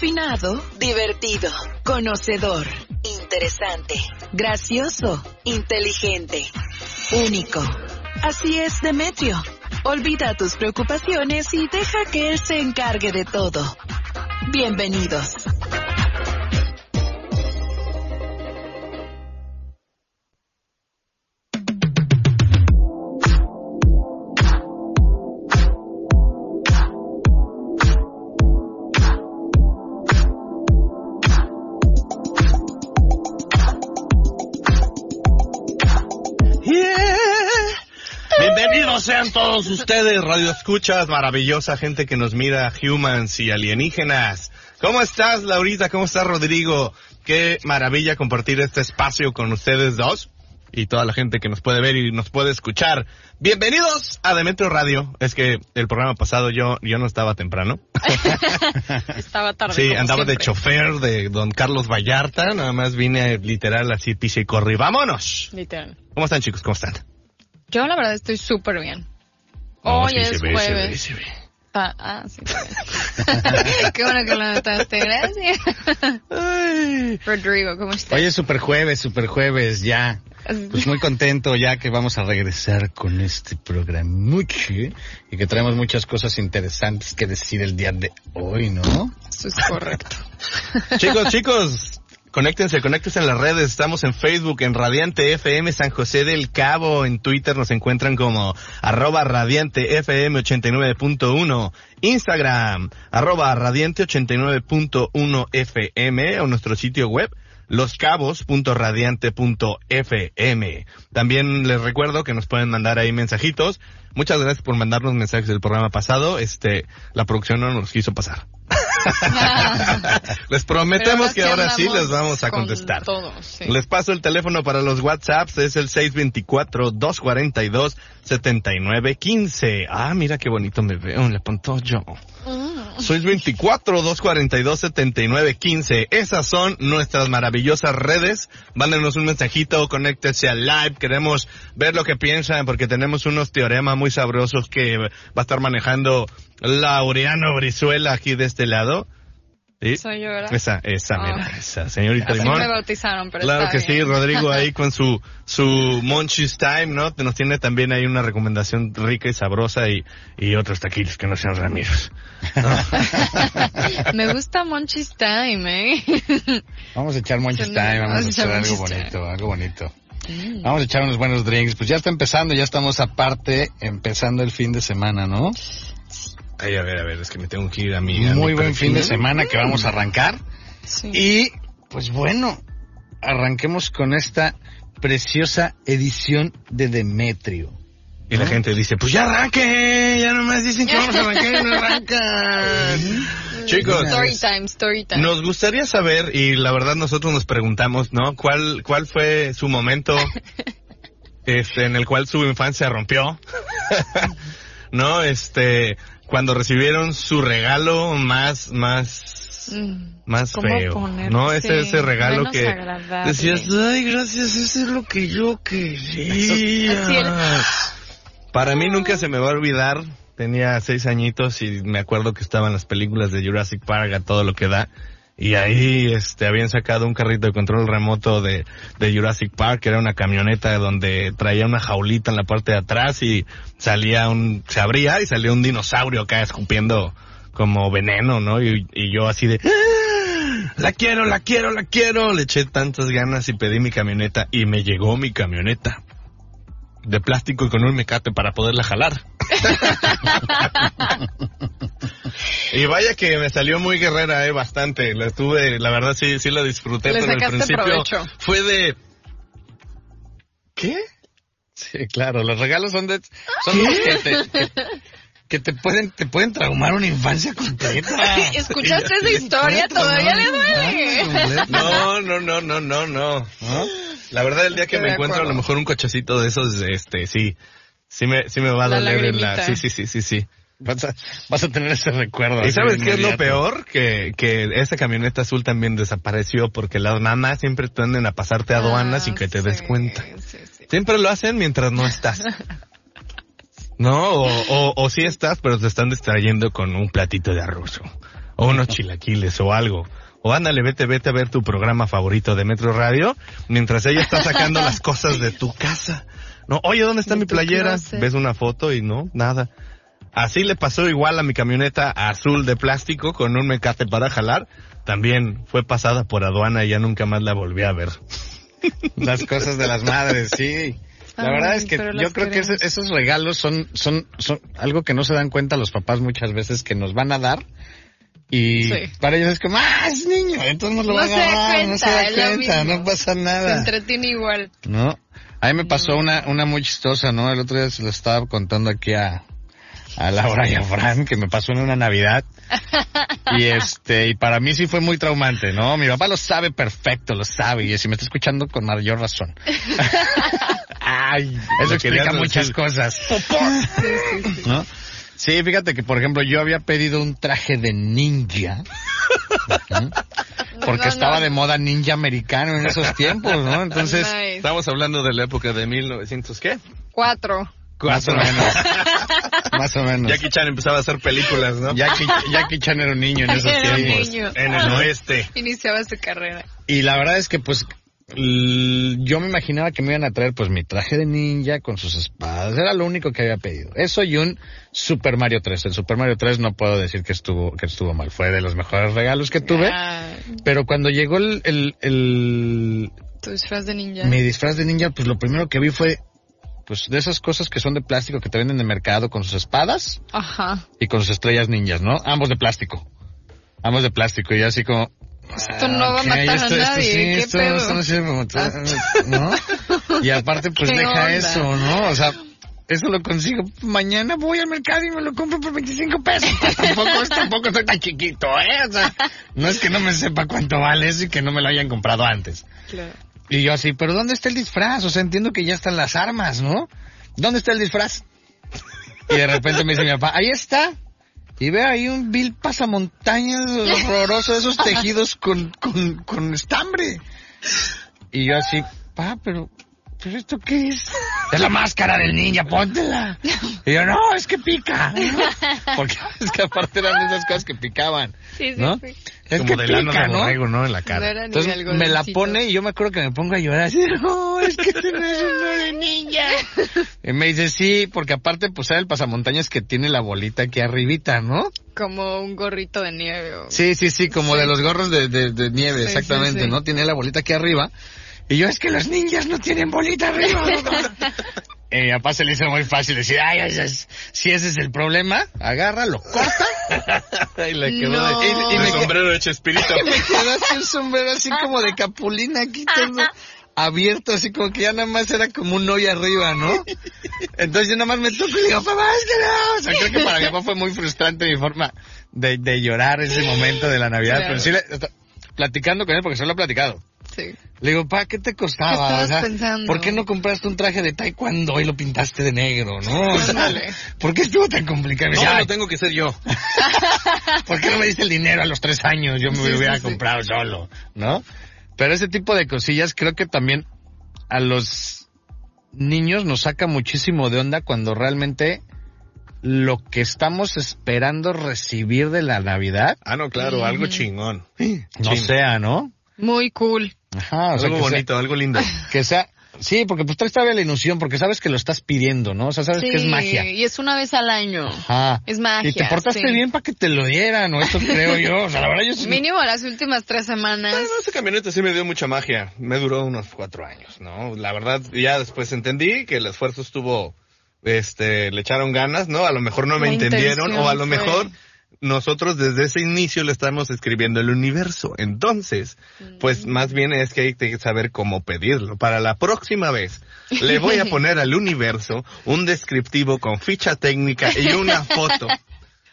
Refinado, divertido, conocedor, interesante, gracioso, inteligente, único. Así es, Demetrio. Olvida tus preocupaciones y deja que él se encargue de todo. Bienvenidos. Todos ustedes, Radio Escuchas, maravillosa gente que nos mira, humans y alienígenas. ¿Cómo estás, Laurita? ¿Cómo estás, Rodrigo? Qué maravilla compartir este espacio con ustedes dos y toda la gente que nos puede ver y nos puede escuchar. Bienvenidos a Demetrio Radio. Es que el programa pasado yo, yo no estaba temprano. Estaba tarde. Sí, como andaba de siempre. chofer de don Carlos Vallarta. Nada más vine literal así, pise y corrí. ¡Vámonos! Literal. ¿Cómo están, chicos? ¿Cómo están? Yo la verdad estoy súper bien. Hoy sí, es se ve, se ve, jueves. se ve. Ah, ah, sí. Qué bueno que lo notaste. Gracias. Rodrigo, ¿cómo estás? Oye, super jueves, super jueves, ya. Pues muy contento ya que vamos a regresar con este programa y que traemos muchas cosas interesantes que decir el día de hoy, ¿no? Eso es correcto. chicos, chicos, conéctense, conéctense en las redes. Estamos en Facebook, en Radiante FM San José del Cabo. En Twitter nos encuentran como arroba Radiante FM 89.1. Instagram, arroba Radiante 89.1 FM o nuestro sitio web loscabos.radiante.fm. También les recuerdo que nos pueden mandar ahí mensajitos. Muchas gracias por mandarnos mensajes del programa pasado. Este, la producción no nos quiso pasar. les prometemos que ahora sí les vamos a con contestar. todo, sí. Les paso el teléfono para los WhatsApps, es el 624-242-7915. Ah, mira qué bonito me veo en la pantalla. Mm. 624-242-7915. Esas son nuestras maravillosas redes. Mándenos un mensajito, conéctense al live. Queremos ver lo que piensan porque tenemos unos teoremas muy sabrosos que va a estar manejando Laureano Brizuela aquí de este lado. ¿Sí? Soy yo, ¿verdad? Esa, esa, mira, Ah. esa, señorita Así Limón. me bautizaron, pero Claro está que sí, bien. Rodrigo ahí con su su Monchis Time, ¿no? Nos tiene también ahí una recomendación rica y sabrosa y, y otros taquitos que no sean Ramiros. Me gusta Monchis Time, ¿eh? Vamos a echar Monchis Time, vamos a vamos a hacer echar algo bonito, algo bonito. Mm. Vamos a echar unos buenos drinks. Pues ya está empezando, ya estamos aparte, empezando el fin de semana, ¿no? Ay, a ver, a ver, es que me tengo que ir a mi... a Muy mi buen fin de semana que vamos a arrancar. Sí. Y, pues bueno, arranquemos con esta preciosa edición de Demetrio. Y la gente dice, pues ya arranque, ya nomás dicen que vamos a arrancar y no arrancan. Chicos, Story time, story time. nos gustaría saber, y la verdad nosotros nos preguntamos, ¿no? ¿Cuál, cuál fue su momento este, en el cual su infancia rompió? ¿No? Este, cuando recibieron su regalo más, más Mm. más ¿Cómo feo, poner? ¿no? Ese, Sí, ese regalo que agradable. decías, ay, gracias, eso es lo que yo quería. Para mí nunca se me va a olvidar, tenía seis añitos y me acuerdo que estaban las películas de Jurassic Park a todo lo que da. Y ahí, este, habían sacado un carrito de control remoto de, de Jurassic Park, que era una camioneta donde traía una jaulita en la parte de atrás y salía un, se abría y salía un dinosaurio acá escupiendo como veneno, ¿no? Y, yo así de, "Ah, la quiero, la quiero, la quiero. Le eché tantas ganas y pedí mi camioneta y me llegó mi camioneta. De plástico y con un mecate para poderla jalar. y vaya que me salió muy guerrera, eh, bastante. La tuve, la verdad sí, sí la disfruté, Le pero al principio provecho. fue de... ¿Qué? Sí, claro, los regalos son de son los que te, que, que te pueden te pueden traumar una infancia completa. ¿Escuchaste esa historia? Todavía le duele. No, no, no, no, no, no. La verdad, el día que Estoy me encuentro a lo mejor un cochecito de esos, este, sí, sí me, sí me va a La doler en la, sí, sí, sí, sí, sí. Vas a, vas a tener ese recuerdo. ¿Y sabes qué es lo peor? Que, que esa camioneta azul también desapareció porque las mamás siempre tienden a pasarte aduanas sin que te des Ah, sí, cuenta. sí, sí. Siempre lo hacen mientras no estás. ¿No? O, o, o sí estás, pero te están distrayendo con un platito de arroz. o unos chilaquiles o algo. O ándale, vete, vete a ver tu programa favorito de Metro Radio, mientras ella está sacando las cosas de tu casa. No, oye, ¿dónde está De mi playera? Ves una foto y no, nada. Así le pasó igual a mi camioneta azul de plástico con un mecate para jalar. También fue pasada por aduana y ya nunca más la volví a ver. Las cosas de las madres, sí. La Ay, verdad es que yo creo que ese- esos regalos son, son, son algo que no se dan cuenta los papás muchas veces que nos van a dar. Y Sí. para ellos es como, ah, es niño, entonces no lo No va a se no se da cuenta, no pasa Se nada. entretiene igual. ¿No? A mí me pasó una, una muy chistosa, ¿no? El otro día se lo estaba contando aquí a, a Laura y a Fran, que me pasó en una Navidad. Y este, y para mí sí fue muy traumante, ¿no? Mi papá lo sabe perfecto, lo sabe, y si me está escuchando con mayor razón. Ay, eso explica muchas decir. cosas. ¿No? Sí, fíjate que, por ejemplo, yo había pedido un traje de ninja. Porque No, estaba no. de moda ninja americano en esos tiempos, ¿no? Entonces, Nice. Estamos hablando de la época de 1900, ¿qué? Cuatro. Más o menos. Más o menos. Jackie Chan empezaba a hacer películas, ¿no? Jackie, Jackie Chan era un niño en esos Era un tiempos. niño. En el oeste. Iniciaba su carrera. Y la verdad es que pues yo me imaginaba que me iban a traer pues mi traje de ninja con sus espadas. Era lo único que había pedido. Eso y un Super Mario 3. El Super Mario 3 no puedo decir que estuvo, que estuvo mal. Fue de los mejores regalos que tuve. Ah, Pero cuando llegó el, el, el- tu disfraz de ninja. mi disfraz de ninja, pues lo primero que vi fue pues de esas cosas que son de plástico que te venden de mercado con sus espadas. Ajá. y con sus estrellas ninjas, ¿no? Ambos de plástico. Ambos de plástico y así como... Esto no va a ok, matar a esto- esto nadie, sí, ¿qué esto- pedo? esto no sirve matar, ¿no? Y aparte pues ¿Qué deja onda? eso, ¿no? O sea, eso lo consigo. Mañana voy al mercado y me lo compro por 25 pesos. Pues tampoco, tampoco estoy tan chiquito, ¿eh? O sea, no es que no me sepa cuánto vale eso y que no me lo hayan comprado antes. Claro. Y yo así, pero ¿dónde está el disfraz? O sea, entiendo que ya están las armas, ¿no? ¿Dónde está el disfraz? Y de repente me dice mi papá, ahí está. Y veo ahí un vil pasamontañas horroroso de esos tejidos con, con, con estambre. Y yo así, pa, pero, pero ¿esto qué es? Es la máscara del ninja, póntela. Y yo, no, es que pica. ¿no? Porque es que aparte eran de esas cosas que picaban. Sí, sí, ¿no? sí. Es Como que ano pica, de ¿no? borrego, ¿no? En la cara. Entonces me la pone y yo me acuerdo que me pongo a llorar así, no, es que no es uno de ninja. Y me dice, sí, porque aparte pues era el pasamontañas que tiene la bolita aquí arribita, ¿no? Como un gorrito de nieve. O... Sí, sí, sí, como Sí. de los gorros de, de, de nieve, Sí, exactamente, sí, sí. ¿no? Tiene la bolita aquí arriba. Y yo, es que los ninjas no tienen bolita arriba. y mi papá se le hizo muy fácil decir, ay, ay, ay, si ese es el problema, agárralo, corta. y le quedó No. de, Y- y me- sombrero de Chespirito. Y me quedó así un sombrero así como de capulina aquí todo abierto, así como que ya nada más era como un hoyo arriba, ¿no? Entonces yo nada más me toco y le digo, papá, es que no. O sea, creo que para mi papá fue muy frustrante mi forma de, de llorar ese momento de la Navidad. Claro. Pero sí, le- platicando con él, porque se lo he platicado. Sí. Le digo, pa, ¿qué te costaba? ¿Qué estabas o sea, pensando? ¿por qué no compraste un traje de taekwondo y lo pintaste de negro, no? O sea. ¿Por qué estuvo tan complicado? No, dice, lo "Ay, tengo que ser yo. ¿Por qué no me diste el dinero a los tres años? Yo me Sí, lo hubiera sí, sí. comprado solo, ¿no? Pero ese tipo de cosillas creo que también a los niños nos saca muchísimo de onda cuando realmente lo que estamos esperando recibir de la Navidad Ah, no, claro, algo chingón. no sea, ¿no? Muy cool. Ajá, o sea, algo que sea- bonito, algo lindo. que sea, sí, porque pues traes todavía la ilusión, porque sabes que lo estás pidiendo, ¿no? O sea, sabes que es Sí, magia. Y es una vez al año. Ajá. Es magia. Y te portaste sí. bien para que te lo dieran, ¿no? Esto creo yo. O sea, la verdad yo sí. Mínimo las últimas tres semanas. Bueno, esa camioneta sí me dio mucha magia. Me duró unos cuatro años, ¿no? La verdad, ya después entendí que el esfuerzo estuvo, este, le echaron ganas, ¿no? A lo mejor no me La entendieron, o a lo mejor fue- nosotros desde ese inicio le estamos escribiendo el universo. Entonces, pues Mm. más bien es que hay que saber cómo pedirlo. Para la próxima vez, le voy a poner al universo un descriptivo con ficha técnica y una foto.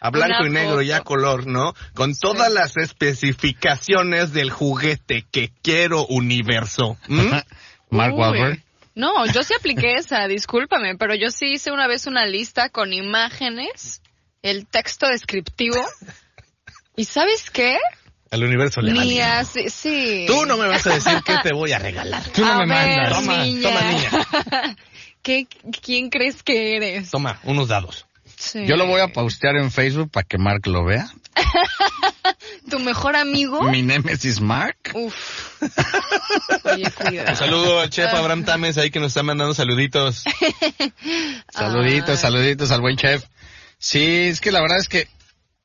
A blanco Una y negro y a foto. color, ¿no? Con todas las especificaciones del juguete que quiero universo. ¿Mm? Mark. Wahlberg. No, yo sí apliqué esa, discúlpame, pero yo sí hice una vez una lista con imágenes, el texto descriptivo. ¿Y sabes qué? Al universo le Ni valió. así, sí. Tú no me vas a decir qué te voy a regalar. Tú no A me ver, mandas. Toma, niña. toma, niña. ¿Qué, ¿Quién crees que eres? Toma, unos dados. Sí. Yo lo voy a postear en Facebook para que Mark lo vea. ¿Tu mejor amigo? Mi Nemesis Mark. Uf. Oye, cuidado. Un saludo al chef Abraham Tames ahí que nos está mandando saluditos. Saluditos, Ay. saluditos al buen chef. Sí, es que la verdad es que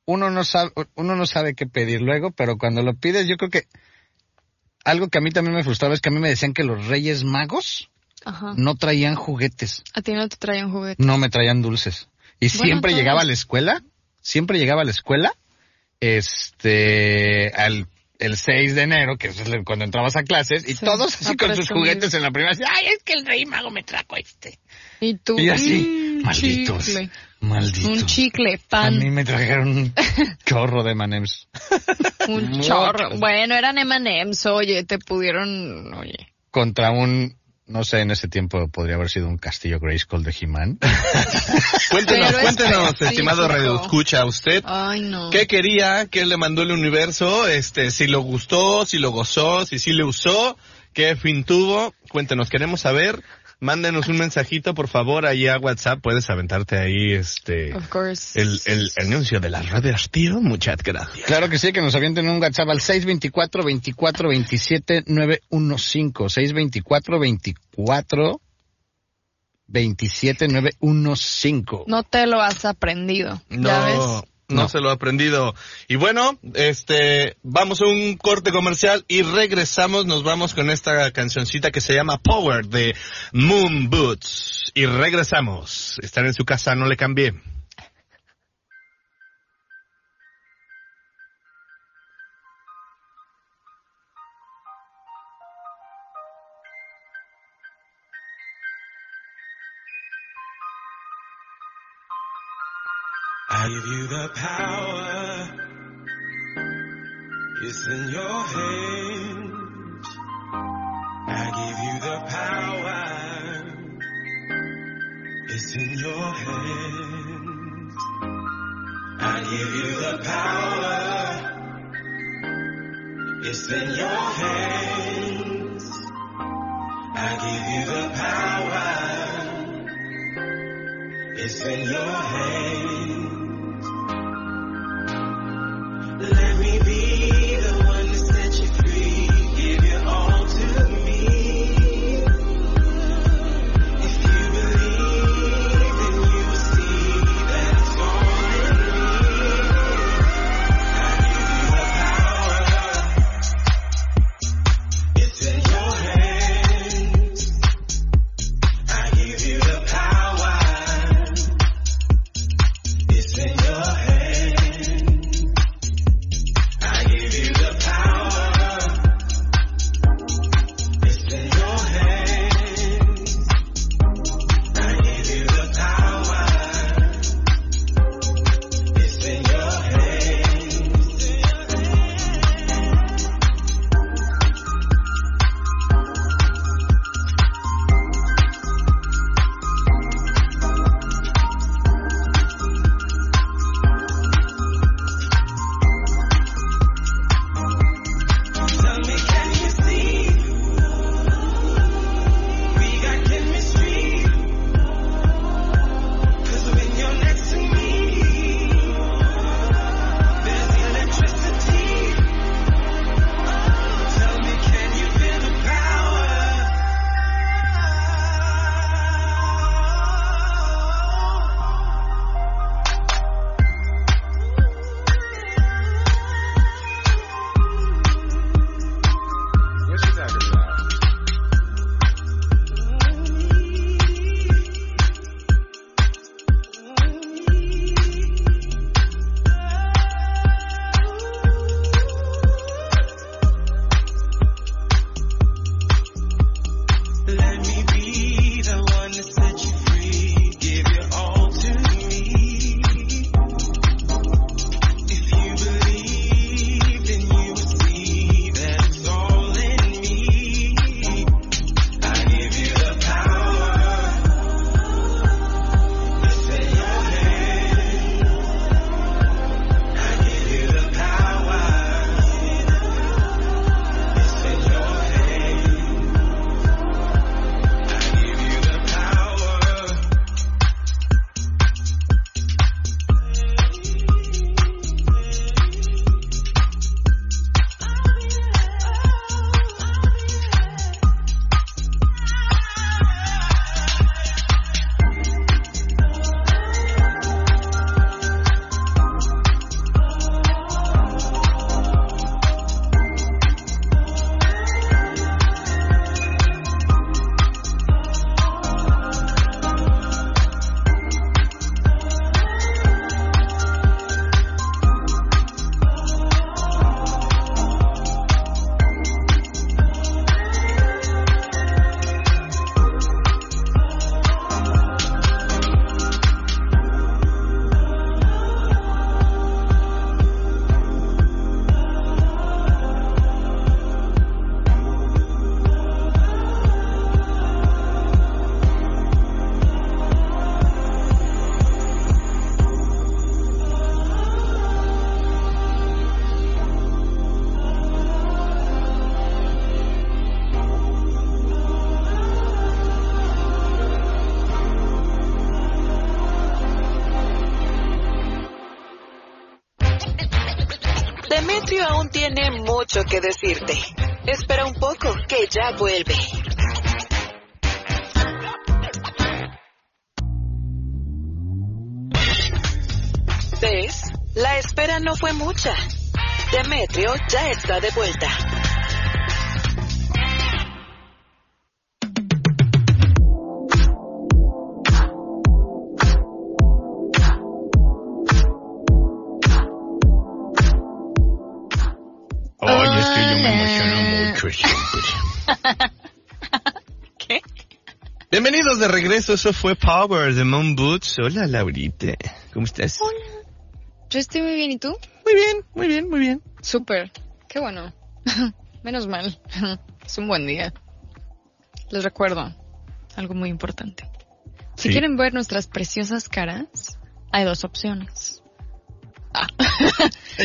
uno no sabe, uno no sabe qué pedir luego, pero cuando lo pides, yo creo que algo que a mí también me frustraba es que a mí me decían que los Reyes Magos Ajá. no traían juguetes, A ti no te traen juguete. no me traían dulces. Y Bueno, siempre todos. llegaba a la escuela, siempre llegaba a la escuela, este, al el 6 de enero, que es cuando entrabas a clases, y Sí, todos así con sus juguetes en la primera, así, ay, es que el Rey Mago me trajo este. Y tú. Y así, mm, malditos, chicle. Malditos. Un chicle, A pan, mí me trajeron un chorro de manems. un chorro. Bueno, eran M&M's, oye, te pudieron, oye. Contra un, no sé, en ese tiempo podría haber sido un castillo Grayskull de He-Man. Cuéntenos, Pero cuéntenos, estimado Radio Escucha, usted. Ay, no. ¿Qué quería? ¿Qué le mandó el universo? Este, si lo gustó, si lo gozó, si sí le usó, qué fin tuvo. Cuéntenos, queremos saber. Mándenos un mensajito, por favor, ahí a WhatsApp. Puedes aventarte ahí, este, Of course. el, el anuncio de las redes, tío. Muchas gracias. Claro que sí, que nos avienten un WhatsApp al 624 24 27 915 624 24 27 915 No te lo has aprendido. ¿Ya ves? No, se lo ha aprendido. Y bueno, este, vamos a un corte comercial y regresamos. Nos vamos con esta cancioncita que se llama Power de Moon Boots. Y regresamos. Están en su casa, no le cambié. The power. It's in your hands. I give you the power. It's in your hands. I give you the power. It's in your hands. I give you the power. It's in your hands. Tiene mucho que decirte. Espera un poco, que ya vuelve. ¿Ves? La espera no fue mucha. Demetrio ya está de vuelta. Es que yo me emociono mucho siempre. ¿Qué? Bienvenidos de regreso, eso fue Power de Moon Boots. Hola, Laurita. ¿Cómo estás? Yo estoy muy bien, ¿y tú? Muy bien, muy bien, muy bien. Súper. Qué bueno. Menos mal. es un buen día. Les recuerdo algo muy importante. Si Sí. quieren ver nuestras preciosas caras, hay dos opciones. Ah.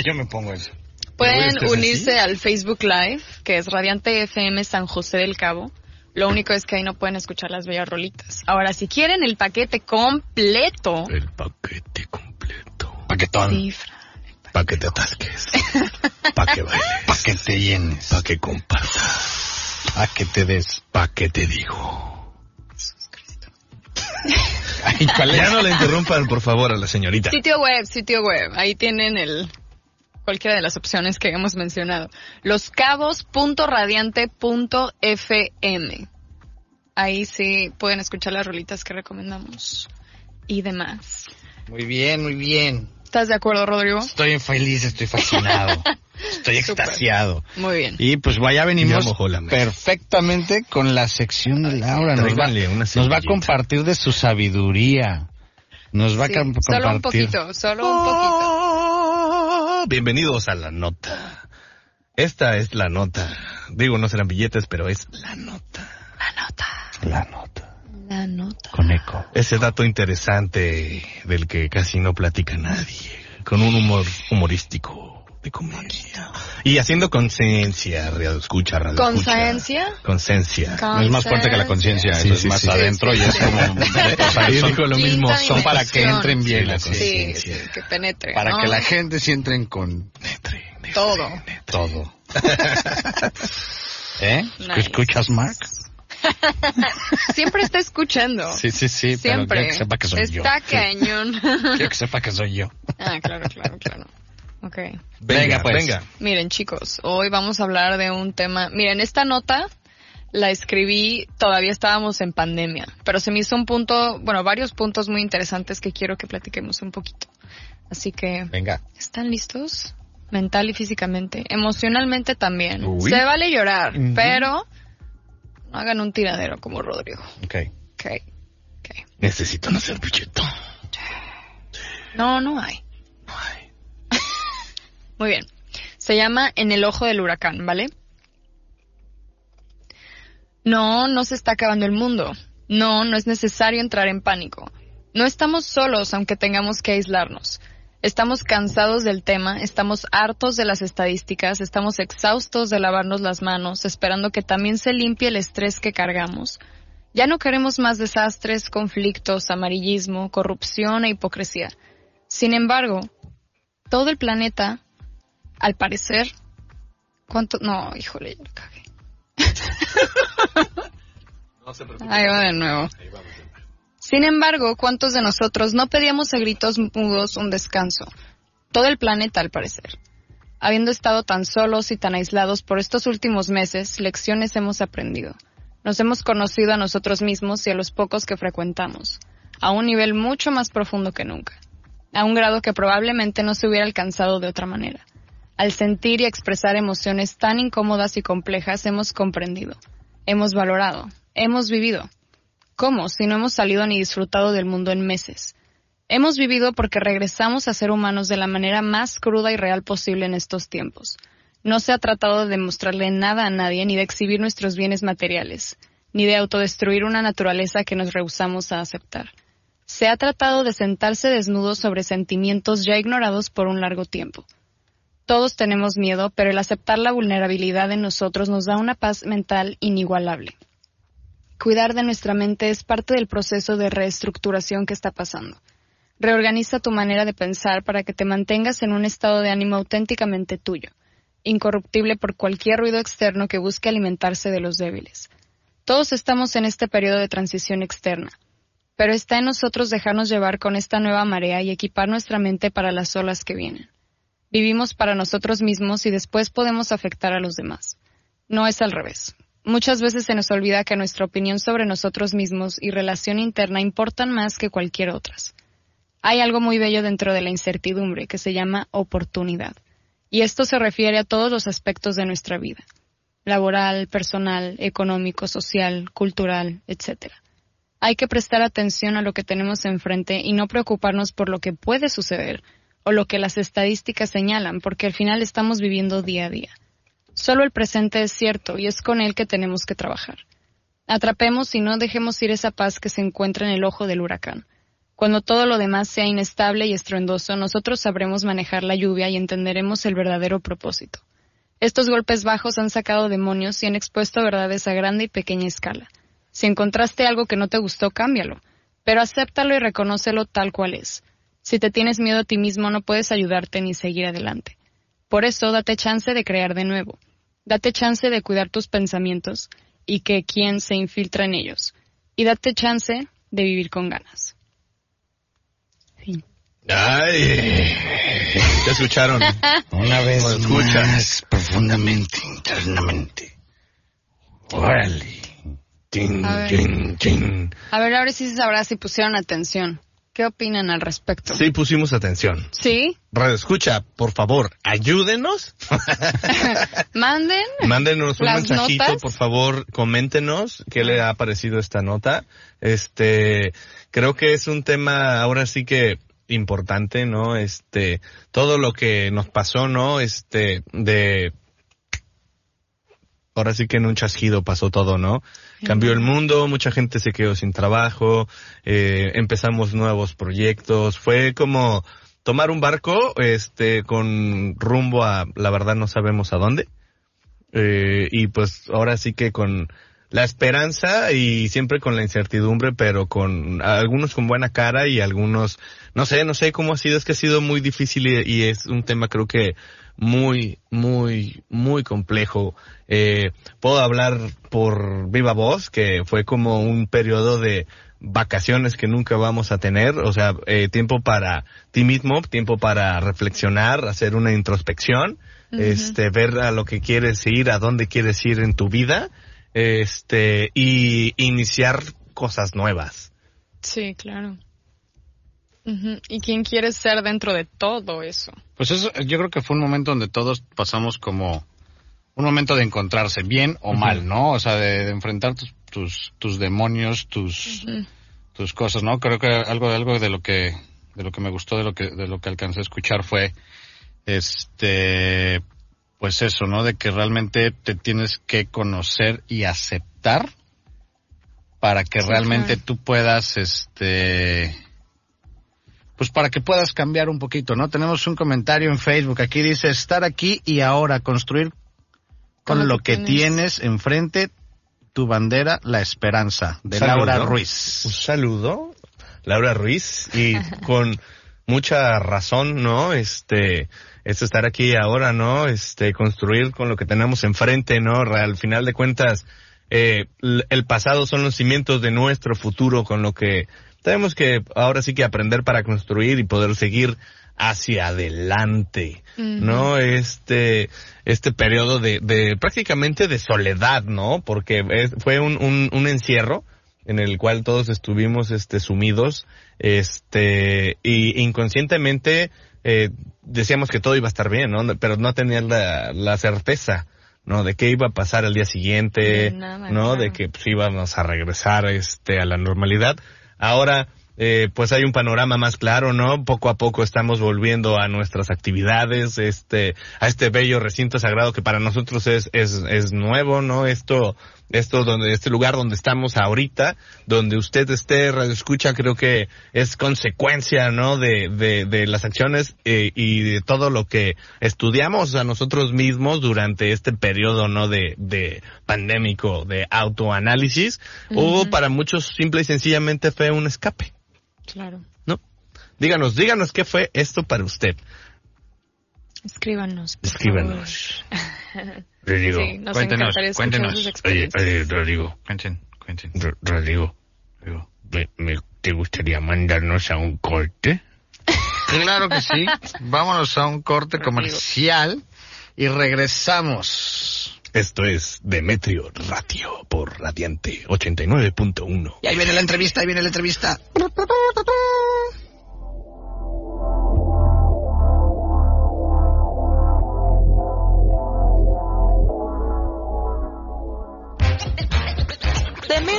Yo me pongo eso. Pueden ¿estás unirse al Facebook Live, que es Radiante FM San José del Cabo. Lo único es que ahí no pueden escuchar las bellas rolitas. Ahora, si quieren el paquete completo, El paquete completo. Paquetón. sí, Fran, Pa' que te atasques. Pa' que bailes. Pa' que te llenes. Pa' que compartas. Pa' que te des. Pa' que te digo. Ay, ¿cuál Ya no le interrumpan, por favor, a la señorita. Sitio web, sitio web. Ahí tienen el cualquiera de las opciones que hemos mencionado. Loscabos.radiante.fm. Ahí sí pueden escuchar las rolitas que recomendamos y demás. Muy bien, muy bien. ¿Estás de acuerdo, Rodrigo? Estoy feliz, estoy fascinado. Estoy extasiado. Muy bien. Y pues vaya venimos perfectamente con la sección de Laura. Nos va, nos va a compartir de su sabiduría. Nos va Sí, a com- solo un compartir. poquito, solo un poquito. Bienvenidos a la nota. Esta es la nota. Digo, no serán billetes, pero es la nota. La nota. La nota. La nota. Con eco. Ese dato interesante del que casi no platica nadie. Con un humor humorístico de comedia. Y haciendo conciencia, radio escucha, radio escucha. ¿Conciencia? Conciencia. No es más fuerte que la conciencia, Sí, eso es sí, más sí. adentro y es Sí, como... sí. o sea, Sí, son, dijo lo mismo. son para que entren bien Sí, la conciencia. sí, que penetre. Para ¿no? que la gente sí entren con Netre, netre, Todo. netre. todo. ¿Eh? Nice. ¿Escuchas, Mark? Siempre está escuchando. Sí, sí, sí, pero Siempre. quiero que sepa que soy yo. está cañón. Quiero que sepa que soy yo. ah, claro, claro, claro. Ok. Venga, Venga, pues. venga. Miren, chicos, hoy vamos a hablar de un tema. Miren, esta nota la escribí, todavía estábamos en pandemia, pero se me hizo un punto, bueno, varios puntos muy interesantes que quiero que platiquemos un poquito. Así que, Venga. ¿están listos? Mental y físicamente. Emocionalmente también. Uy. Se vale llorar, pero no hagan un tiradero como Rodrigo. Ok. Ok. Ok. Necesito una servilleta. No, no hay. No hay. Muy bien. Se llama En el ojo del huracán, ¿vale? No, no se está acabando el mundo. No, no es necesario entrar en pánico. No estamos solos aunque tengamos que aislarnos. Estamos cansados del tema, estamos hartos de las estadísticas, estamos exhaustos de lavarnos las manos, esperando que también se limpie el estrés que cargamos. Ya no queremos más desastres, conflictos, amarillismo, corrupción e hipocresía. Sin embargo, todo el planeta, al parecer, ¿cuánto? No, híjole, ya la cagué. No se preocupe. Ahí va de nuevo. Sin embargo, ¿cuántos de nosotros no pedíamos a gritos mudos un descanso? Todo el planeta, al parecer. Habiendo estado tan solos y tan aislados por estos últimos meses, lecciones hemos aprendido. Nos hemos conocido a nosotros mismos y a los pocos que frecuentamos, a un nivel mucho más profundo que nunca, a un grado que probablemente no se hubiera alcanzado de otra manera. Al sentir y expresar emociones tan incómodas y complejas hemos comprendido, hemos valorado, hemos vivido. ¿Cómo si no hemos salido ni disfrutado del mundo en meses? Hemos vivido porque regresamos a ser humanos de la manera más cruda y real posible en estos tiempos. No se ha tratado de demostrarle nada a nadie ni de exhibir nuestros bienes materiales, ni de autodestruir una naturaleza que nos rehusamos a aceptar. Se ha tratado de sentarse desnudos sobre sentimientos ya ignorados por un largo tiempo. Todos tenemos miedo, pero el aceptar la vulnerabilidad en nosotros nos da una paz mental inigualable. Cuidar de nuestra mente es parte del proceso de reestructuración que está pasando. Reorganiza tu manera de pensar para que te mantengas en un estado de ánimo auténticamente tuyo, incorruptible por cualquier ruido externo que busque alimentarse de los débiles. Todos estamos en este periodo de transición externa, pero está en nosotros dejarnos llevar con esta nueva marea y equipar nuestra mente para las olas que vienen. Vivimos para nosotros mismos y después podemos afectar a los demás. No es al revés. Muchas veces se nos olvida que nuestra opinión sobre nosotros mismos y relación interna importan más que cualquier otras. Hay algo muy bello dentro de la incertidumbre que se llama oportunidad, y esto se refiere a todos los aspectos de nuestra vida, laboral, personal, económico, social, cultural, etc. Hay que prestar atención a lo que tenemos enfrente y no preocuparnos por lo que puede suceder o lo que las estadísticas señalan, porque al final estamos viviendo día a día. Solo el presente es cierto y es con él que tenemos que trabajar. Atrapemos y no dejemos ir esa paz que se encuentra en el ojo del huracán. Cuando todo lo demás sea inestable y estruendoso, nosotros sabremos manejar la lluvia y entenderemos el verdadero propósito. Estos golpes bajos han sacado demonios y han expuesto verdades a grande y pequeña escala. Si encontraste algo que no te gustó, cámbialo, pero acéptalo y reconócelo tal cual es. Si te tienes miedo a ti mismo, no puedes ayudarte ni seguir adelante. Por eso, date chance de crear de nuevo. Date chance de cuidar tus pensamientos y que quien se infiltra en ellos. Y date chance de vivir con ganas. Fin. Ay, ¿te escucharon? Una vez escuchas. más profundamente, internamente. Órale. A ver. chin, chin. A ver, ahora sí se sabrá si pusieron atención. ¿Qué opinan al respecto? Sí, pusimos atención. ¿Sí? Radio Escucha, por favor, ayúdenos. Manden. Mándenos un Las mensajito, notas. por favor, coméntenos qué le ha parecido esta nota. Este, creo que es un tema ahora sí que importante, ¿no? Este, todo lo que nos pasó, ¿no? Este, de, ahora sí que en un chasquido pasó todo, ¿no? Cambió el mundo, mucha gente se quedó sin trabajo, eh, empezamos nuevos proyectos, fue como tomar un barco, este, con rumbo a, la verdad no sabemos a dónde, eh, y pues ahora sí que con la esperanza y siempre con la incertidumbre, pero con algunos con buena cara y algunos, no sé, no sé cómo ha sido, es que ha sido muy difícil y, y es un tema creo que muy, muy, muy complejo. Eh, puedo hablar por viva voz, que fue como un periodo de vacaciones que nunca vamos a tener, o sea, eh, tiempo para ti mismo, tiempo para reflexionar, hacer una introspección, este, ver a lo que quieres ir, a dónde quieres ir en tu vida, este, y iniciar cosas nuevas. Sí, claro. ¿Y quién quieres ser dentro de todo eso? Pues eso, yo creo que fue un momento donde todos pasamos como un momento de encontrarse, bien o mal, ¿no? O sea, de, de enfrentar tus, tus, tus demonios, tus, tus cosas, ¿no? Creo que algo, algo de lo que, de lo que me gustó, de lo que, de lo que alcancé a escuchar fue, este, pues eso, ¿no? De que realmente te tienes que conocer y aceptar para que Sí, realmente claro. tú puedas, este, pues para que puedas cambiar un poquito, ¿no? Tenemos un comentario en Facebook, aquí dice, estar aquí y ahora, construir con lo que tienes enfrente tu bandera, la esperanza, de Saludo. Laura Un Ruiz. saludo, Laura Ruiz, y con mucha razón, ¿no? Este, es estar aquí ahora, ¿no? Este, construir con lo que tenemos enfrente, ¿no? Al final de cuentas, eh, el pasado son los cimientos de nuestro futuro, con lo que tenemos que ahora sí que aprender para construir y poder seguir hacia adelante, ¿no? Este, este periodo de, de prácticamente de soledad, ¿no? Porque es- fue un, un, un encierro en el cual todos estuvimos, este, sumidos, este, y inconscientemente, eh, decíamos que todo iba a estar bien, ¿no? Pero no tenías la, la certeza, ¿no? De qué iba a pasar al día siguiente, nada, ¿no? claro. De que pues, íbamos a regresar, este, a la normalidad. Ahora, eh, pues hay un panorama más claro, ¿no? Poco a poco estamos volviendo a nuestras actividades, este, a este bello recinto sagrado que para nosotros es, es, es nuevo, ¿no? Esto, esto donde, este lugar donde estamos ahorita, donde usted esté, radio escucha, creo que es consecuencia, ¿no? De, de, de las acciones eh, y de todo lo que estudiamos a nosotros mismos durante este periodo, ¿no? De, de pandémico, de autoanálisis, o Ujú. para muchos simple y sencillamente fue un escape. Claro. ¿no? Díganos, díganos qué fue esto para usted. Escríbanos. Escríbanos. Rodrigo, Sí, nos cuéntenos, cuéntenos. oye, oye, Rodrigo, Cuenten, cuenten. Ro- Rodrigo, Digo, me- me- ¿te gustaría mandarnos a un corte? Claro que sí. Vámonos a un corte comercial y regresamos. Esto es Demetrio Radio por Radiante 89.1. Y ahí viene la entrevista, ahí viene la entrevista.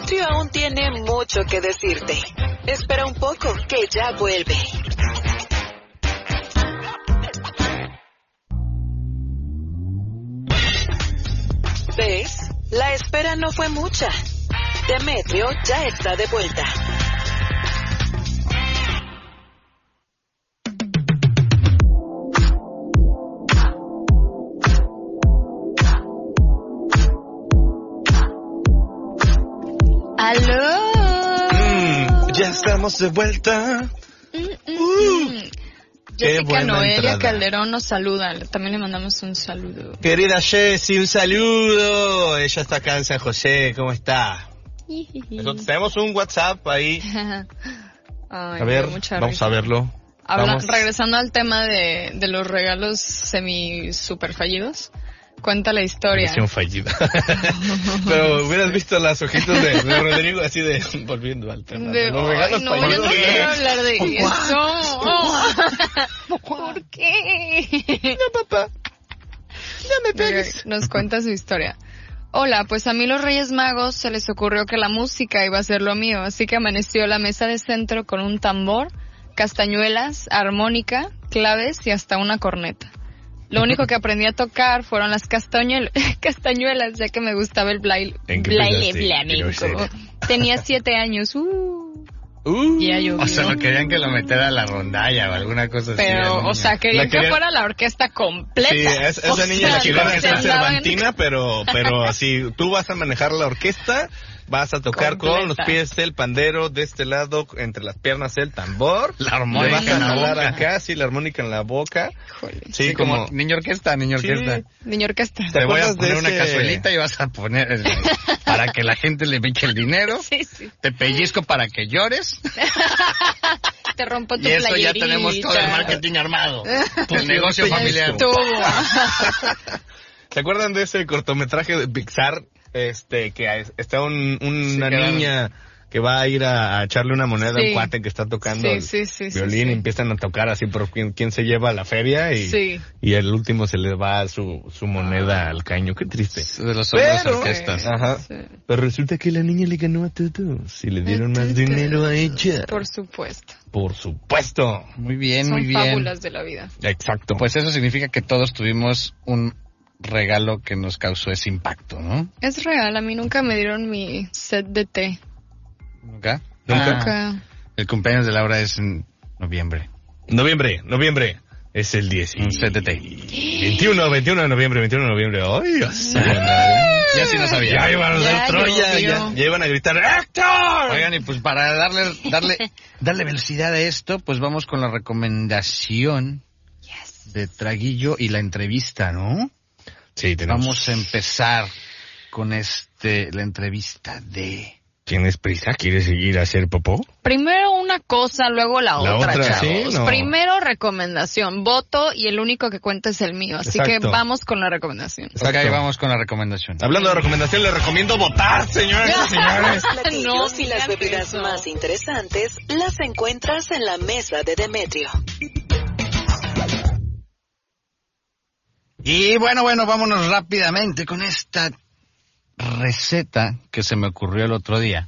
Demetrio aún tiene mucho que decirte. Espera un poco, que ya vuelve. ¿Ves? La espera no fue mucha. Demetrio ya está de vuelta. Estamos de vuelta. Mm, qué Jessica buena Noelia entrada. Calderón nos saluda. También le mandamos un saludo. Querida Jessie, un saludo. Ella está acá en San José, ¿cómo está? Nosotros tenemos un WhatsApp ahí. Ay, A ver, vamos risa. a verlo. Habla- regresando al tema de, de los regalos semi super fallidos, cuenta la historia. Misión fallida. Pero hubieras visto las hojitas de, de Rodrigo así de volviendo al tema. De- los regalos yo no quiero hablar de eso. ¿Por qué? No, papá. No me Mira, Nos cuenta su historia. Hola, pues a mí los Reyes Magos se les ocurrió que la música iba a ser lo mío, así que amaneció la mesa de centro con un tambor, castañuelas, armónica, claves y hasta una corneta. Lo único que aprendí a tocar fueron las castañuel- castañuelas, ya que me gustaba el blaile, ¿En qué blaile flamenco. Tenía siete años, uh, Uh, ya. O sea, lo querían que lo metiera a la rondalla o alguna cosa así. Pero, o sea, querían La quería- que fuera la orquesta completa. Sí, es- esa niña la sea, quería no hacer cervantina, pero, pero así, tú vas a manejar la orquesta, vas a tocar con los pies el pandero, de este lado, entre las piernas el tambor. La Le armónica vas a en la jalar boca. acá, sí, la armónica en la boca. Híjole. Sí, Sí, como, niño orquesta, niño Sí. orquesta. Niña orquesta. ¿Te Te voy a poner una ese- cazuelita y vas a poner el- para que la gente le eche el dinero. Sí, sí. Te pellizco para que llores. Te rompo tu Y eso ya tenemos todo el marketing armado. El negocio familiar. ¿Se acuerdan de ese cortometraje de Pixar? Este, que es- está un- una Sí, claro. niña que va a ir a, a echarle una moneda a Sí. un cuate que está tocando Sí, el sí, sí, sí, violín sí. y empiezan a tocar así por quién, quién se lleva a la feria y, Sí. y el último se le va su, su moneda al caño. Qué triste. De los Pero- orquestas. Ajá. Sí. Pero resulta que la niña le ganó a todos y le dieron más dinero a ella. Por supuesto. Por supuesto. Muy bien, Son muy bien. fábulas de la vida. Exacto. Pues eso significa que todos tuvimos un regalo que nos causó ese impacto, ¿no? Es real, a mí nunca me dieron mi set de té. ¿Nunca? Nunca. Ah, Nunca. el cumpleaños de Laura es en noviembre. Noviembre, noviembre. Es el 10. y- Un set de té. 21, 21 de noviembre, 21 de noviembre. Ay. Ya sí no sabía. Ya iban a Ya Troya, ya iban a gritar ¡Héctor! Oigan, y pues para darle, darle, darle velocidad a esto, pues vamos con la recomendación de Traguillo y la entrevista, ¿no? Sí, tenemos. Vamos a empezar con este, la entrevista de... ¿Tienes prisa? ¿Quieres seguir a hacer popó? Primero una cosa, luego la, La otra, otra, chavos. sí, no. Primero recomendación, voto y el único que cuenta es el mío. Así que Exacto. vamos con la recomendación. Ok, vamos con la recomendación. Hablando de recomendación, les recomiendo votar, señoras y señores. Los No y las bebidas más interesantes las encuentras en la mesa de Demetrio. Y bueno, bueno, vámonos rápidamente con esta receta que se me ocurrió el otro día.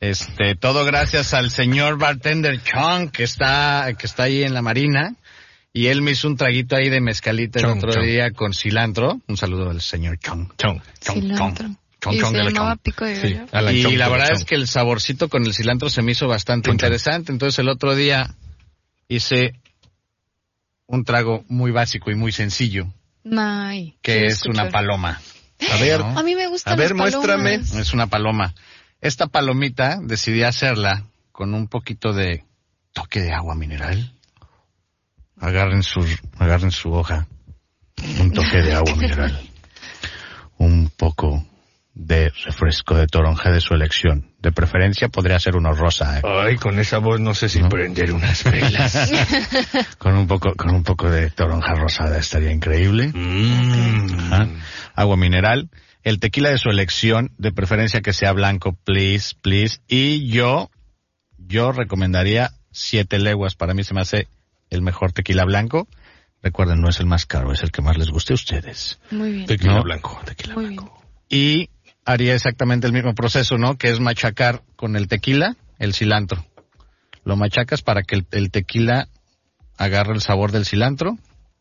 Este, todo gracias al señor bartender Chong que está, que está ahí en la marina. Y él me hizo un traguito ahí de mezcalita el otro Chong. día con cilantro. Un saludo al señor Chong. Chong. Chong. Chong. Chong, y Chong se la pico de Sí. y Chong, la Chong, verdad Chong. es que el saborcito con el cilantro se me hizo bastante Chong, Chong. interesante. Entonces el otro día hice un trago muy básico y muy sencillo, May. que es una paloma. A ver, ¿no? A mí me gustan A ver, las muéstrame. Es una paloma. Esta palomita decidí hacerla con un poquito de toque de agua mineral. Agarren su, agarren su hoja. Un toque de agua mineral. Un poco de refresco de toronja de su elección. De preferencia podría ser uno rosa, ¿eh? Ay, con esa voz no sé si prender unas velas. Con un poco, con un poco de toronja rosada estaría increíble. Mm. Ajá. Agua mineral. El tequila de su elección, de preferencia que sea blanco, please, please. Y yo, yo recomendaría siete leguas. Para mí se me hace el mejor tequila blanco. Recuerden, no es el más caro, es el que más les guste a ustedes. Muy bien. Tequila No. blanco, tequila Muy bien. blanco. Y haría exactamente el mismo proceso, ¿no? Que es machacar con el tequila el cilantro. Lo machacas para que el, el tequila agarre el sabor del cilantro.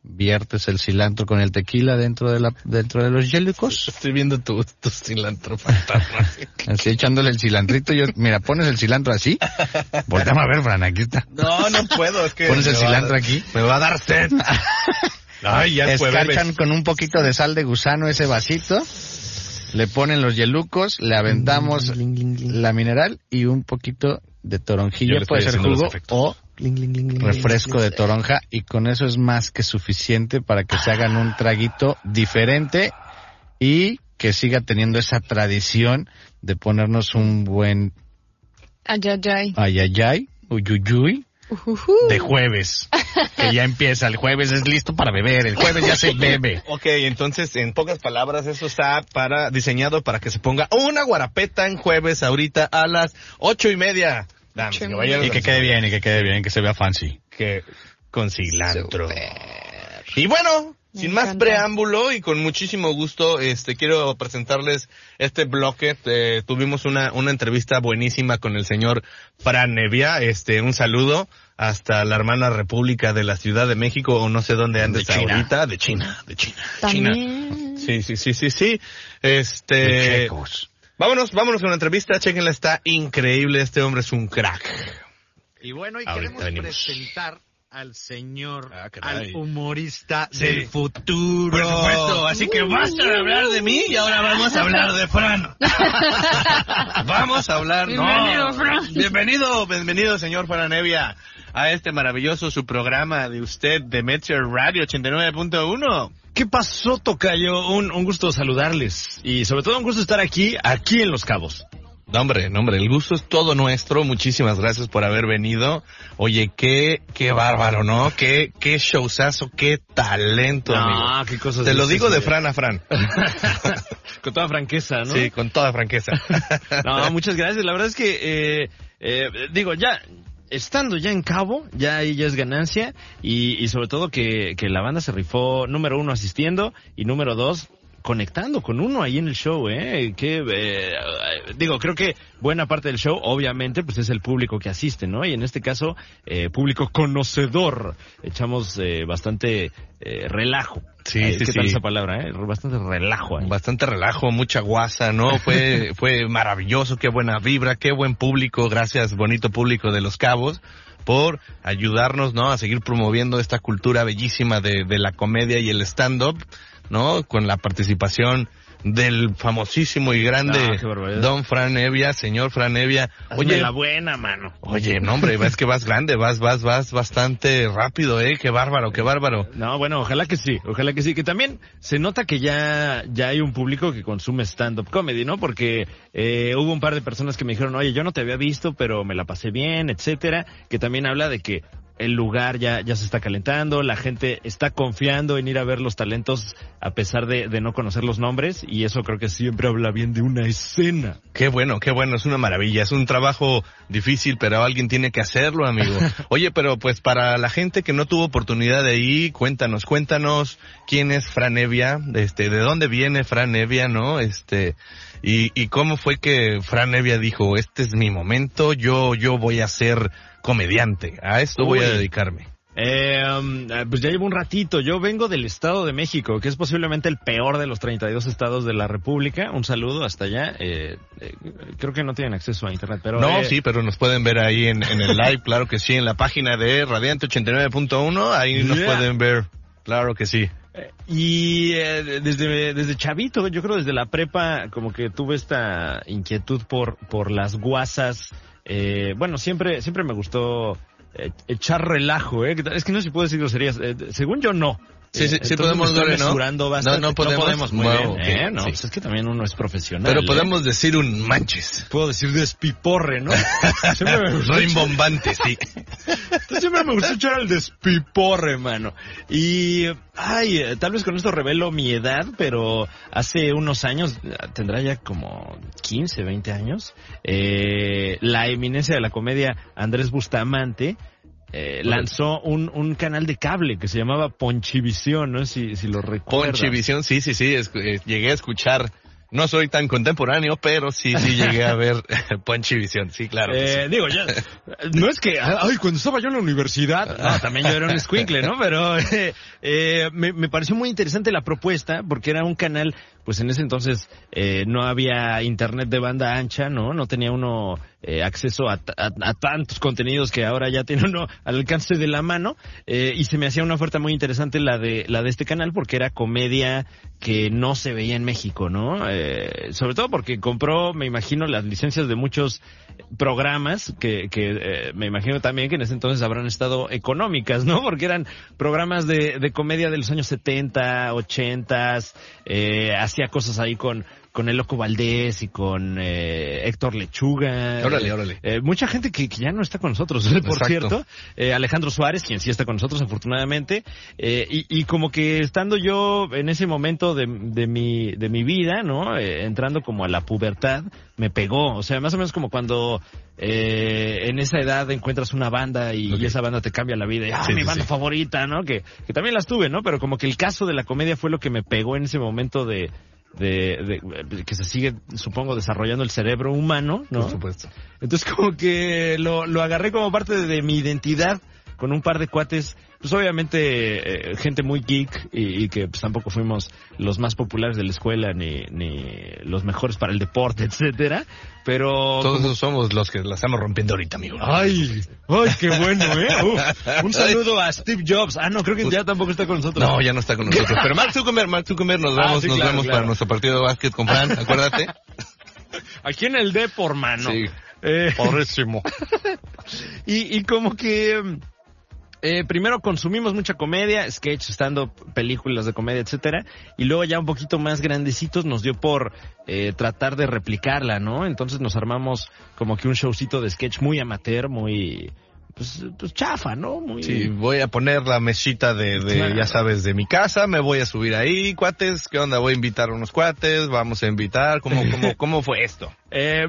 Viertes el cilantro con el tequila dentro de la dentro de los hielicos. Estoy viendo tu, tu cilantro fantasma. Así echándole el cilantrito. Yo, mira, pones el cilantro así. Volteame a ver, Fran, aquí está. No, no puedo, es que... Pones el cilantro dar- aquí. Me va a dar sed. Ay, ya Escarchan con un poquito de sal de gusano ese vasito. Le ponen los yelucos, le aventamos la mineral y un poquito de toronjilla, puede ser jugo o refresco de toronja y con eso es más que suficiente para que se hagan un traguito diferente y que siga teniendo esa tradición de ponernos un buen Ay, ay, ay. ayayay, uyuyuy. De jueves. Que ya empieza, el jueves es listo para beber, el jueves ya se bebe. Ok, entonces, en pocas palabras, eso está para diseñado para que se ponga una guarapeta en jueves ahorita a las ocho y media. Damas Ocho y que quede bien, y que quede bien, que se vea fancy. que con cilantro. Súper. Y bueno, Me sin más preámbulo y con muchísimo gusto, este quiero presentarles este bloque. Eh, tuvimos una, una entrevista buenísima con el señor Fran Nevia. Este, un saludo hasta la hermana República de la Ciudad de México o no sé dónde andes De China. ahorita, de China, de China, de China. También. Sí, sí, sí, sí, sí. De Este, checos. vámonos, vámonos con la entrevista. Chequenla, está increíble. Este hombre es un crack. Y bueno, y Ahorita queremos venimos. presentar al señor, Ah, al humorista Sí. del futuro. Por supuesto, así que basta de hablar de mí y ahora vamos a hablar de Fran. vamos a hablar, Bienvenido, no. Fran. Bienvenido, bienvenido, señor Franevia, a este maravilloso su programa de usted de Metro Radio 89.1. ¿Qué pasó, Tocayo? Un, un gusto saludarles. Y sobre todo un gusto estar aquí, aquí en Los Cabos. No, hombre, no, hombre, el gusto es todo nuestro. Muchísimas gracias por haber venido. Oye, qué, qué bárbaro, ¿no? Qué, qué showzazo, qué talento, amigo. Ah, qué cosas Te lo digo de. Fran a Fran. Con toda franqueza, ¿no? Sí, con toda franqueza. No, muchas gracias. La verdad es que, eh, eh, digo, ya, estando ya en cabo, ya ahí ya es ganancia. Y, y sobre todo que, que la banda se rifó, número uno, asistiendo. Y número dos, conectando con uno ahí en el show, ¿eh? Que, eh, digo, creo que buena parte del show, obviamente, pues es el público que asiste, ¿no? Y en este caso, eh, público conocedor. Echamos eh, bastante eh, relajo. Sí, Eh, sí, ¿Qué tal sí. esa palabra, eh? Bastante relajo ahí. Bastante relajo, mucha guasa, ¿no? Fue, fue maravilloso, qué buena vibra, qué buen público, gracias, bonito público de Los Cabos, por ayudarnos, ¿no? A seguir promoviendo esta cultura bellísima de, de la comedia y el stand-up, ¿no? Con la participación del famosísimo y grande Ah. Don Fran Evia, señor Fran Evia. Oye, Oye, la buena, mano. oye, no hombre, ves que vas grande, vas, vas, vas bastante rápido, ¿eh? Qué bárbaro, qué bárbaro. No, bueno, ojalá que sí, ojalá que sí. Que también se nota que ya, ya hay un público que consume stand-up comedy, ¿no? Porque eh, hubo un par de personas que me dijeron, oye, yo no te había visto, pero me la pasé bien, etcétera. Que también habla de que el lugar ya, ya se está calentando, la gente está confiando en ir a ver los talentos a pesar de, de no conocer los nombres, y eso creo que siempre habla bien de una escena. Qué bueno, qué bueno, es una maravilla, es un trabajo difícil, pero alguien tiene que hacerlo, amigo. Oye, pero pues para la gente que no tuvo oportunidad de ir, cuéntanos, cuéntanos quién es Fran Evia, este, de dónde viene Fran Evia, ¿no? Este, y, y cómo fue que Fran Evia dijo, este es mi momento, yo, yo voy a ser comediante, a esto voy a dedicarme. Eh, um, eh, pues ya llevo un ratito. Yo vengo del Estado de México, que es posiblemente el peor de los 32 estados de la República. Un saludo hasta allá. Eh, eh, creo que no tienen acceso a Internet, pero... no, eh, sí, pero nos pueden ver ahí en, en el live, claro que sí, en la página de Radiante 89.1, ahí nos Yeah. pueden ver, claro que sí. Y eh, desde, desde chavito, yo creo desde la prepa, como que tuve esta inquietud por, por las guasas. Eh, bueno, siempre, siempre me gustó eh, echar relajo, ¿eh? Es que no se puede decir groserías. eh, según yo, no. Sí, sí, Eh, sí podemos, estoy Lore, ¿no? mesurando bastante. No, no podemos. muy Wow, bien, ¿eh? No, sí. pues es que también uno es profesional. Pero ¿eh? podemos decir un manches. Puedo decir despiporre, ¿no? Rimbombante, sí. Entonces siempre me gustó echar el despiporre, mano. Y, ay, eh, tal vez con esto revelo mi edad, pero hace unos años, eh, tendrá ya como 15, 20 años, eh, la eminencia de la comedia Andrés Bustamante eh, lanzó un, un canal de cable que se llamaba Ponchivisión, no si, si lo recuerdas. Ponchivisión, sí, sí, sí. es- eh, llegué a escuchar. No soy tan contemporáneo, pero sí, sí llegué a ver Ponchivisión. Sí, claro. sí. Eh, digo, ya, no es que, ay, cuando estaba yo en la universidad, no, también yo era un escuincle, ¿no? Pero eh, eh, me, me pareció muy interesante la propuesta porque era un canal, pues en ese entonces eh, no había internet de banda ancha, ¿no? No tenía uno eh, acceso a, a- a tantos contenidos que ahora ya tiene uno al alcance de la mano eh, y se me hacía una oferta muy interesante la de la de este canal porque era comedia que no se veía en México, ¿no? Eh, sobre todo porque compró, me imagino, las licencias de muchos programas que, que eh, me imagino también que en ese entonces habrán estado económicas, ¿no? Porque eran programas de, de comedia de los años 70, 80, eh, hacía cosas ahí con con el Loco Valdés y con eh, Héctor Lechuga. Órale, órale. Eh, mucha gente que, que ya no está con nosotros, por Exacto. cierto. Eh, Alejandro Suárez, quien sí está con nosotros, afortunadamente. Eh, y, y como que estando yo en ese momento de, de, mi, de mi vida, ¿no? Eh, entrando como a la pubertad, me pegó. O sea, más o menos como cuando eh, en esa edad encuentras una banda y, esa banda te cambia la vida. Y, ah, Sí, mi sí, banda sí. favorita, ¿no? Que, que también las tuve, ¿no? Pero como que el caso de la comedia fue lo que me pegó en ese momento de... De, de- que se sigue, supongo, desarrollando el cerebro humano, ¿no? Por supuesto. Entonces como que lo, lo agarré como parte de, de mi identidad con un par de cuates, pues obviamente eh, gente muy geek y, y que pues tampoco fuimos los más populares de la escuela ni, ni los mejores para el deporte, etcétera, pero Todos somos los que la estamos rompiendo ahorita, amigo. Ay, ay, qué bueno, ¿eh? Uf, un saludo a Steve Jobs. Ah, no, creo que ya tampoco está con nosotros. No, ya no está con nosotros. Pero Mark Zuckerberg, Mark Zuckerberg, nos Ah, vemos, sí, nos claro, vemos claro. para nuestro partido de básquet con Fran, acuérdate. Aquí en el D por mano. Sí. Eh, y, y como que eh, primero consumimos mucha comedia, sketch, stand-up, películas de comedia, etcétera, y luego ya un poquito más grandecitos nos dio por eh, tratar de replicarla, ¿no? Entonces nos armamos como que un showcito de sketch muy amateur, muy pues, pues chafa, ¿no? Muy Sí, voy a poner la mesita de, de, Claro. ya sabes, de mi casa, me voy a subir ahí, cuates, ¿qué onda? Voy a invitar a unos cuates, vamos a invitar, ¿cómo, cómo, cómo fue esto? Eh,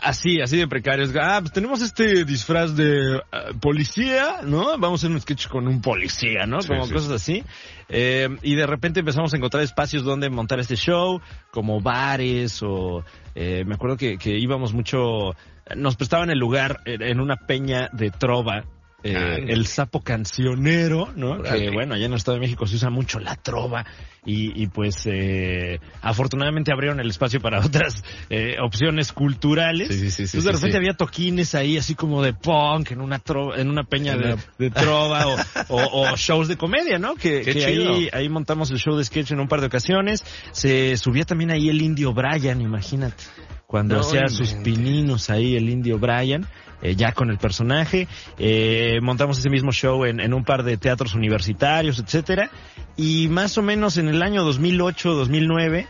así, así de precarios. Ah, pues tenemos este disfraz de ah, policía, ¿no? Vamos a hacer un sketch con un policía, ¿no? Sí, como sí. cosas así. Eh, y de repente empezamos a encontrar espacios donde montar este show, como bares o... eh, me acuerdo que, que íbamos mucho... Nos prestaban el lugar en una peña de trova. Eh, el sapo cancionero, ¿no? Que bueno, allá en el Estado de México se usa mucho la trova y, y pues eh, afortunadamente abrieron el espacio para otras eh, opciones culturales. Sí, sí, sí, Entonces de repente había toquines ahí así como de punk en una tro- en una peña En de, trova o, o- o shows de comedia, ¿no? Que, ahí, ahí montamos el show de sketch en un par de ocasiones. Se subía también ahí el indio Brian, imagínate. Cuando No hacía sus pininos ahí el indio Brian, eh, ya con el personaje. Eh, montamos ese mismo show en, en un par de teatros universitarios, etcétera. Y más o menos en el año 2008-2009,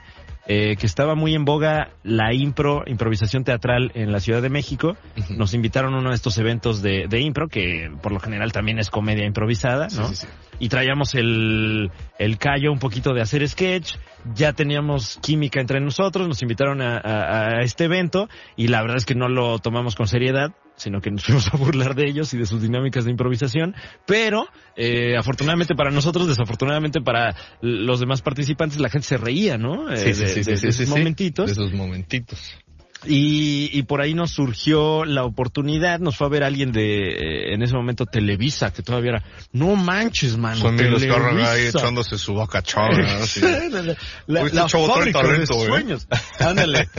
eh, que estaba muy en boga la impro, improvisación teatral en la Ciudad de México, nos invitaron a uno de estos eventos de, de impro, que por lo general también es comedia improvisada, ¿no? Sí, sí, sí. y traíamos el, el callo un poquito de hacer sketch, ya teníamos química entre nosotros, nos invitaron a, a- a este evento y la verdad es que no lo tomamos con seriedad, sino que nos fuimos a burlar de ellos y de sus dinámicas de improvisación, pero eh, afortunadamente para nosotros, desafortunadamente para los demás participantes, la gente se reía, ¿no? Eh, Sí, sí, de- sí, de- sí, de sí, esos momentitos. De esos momentitos. Y, y por ahí nos surgió la oportunidad, nos fue a ver alguien de, eh, en ese momento, Televisa, que todavía era, no manches, mano, Son los Televisa". carros ahí echándose su boca chona, ¿no? Así. la, la- la- Uy, fábrica de talento, ¿eh? sueños. Ándale.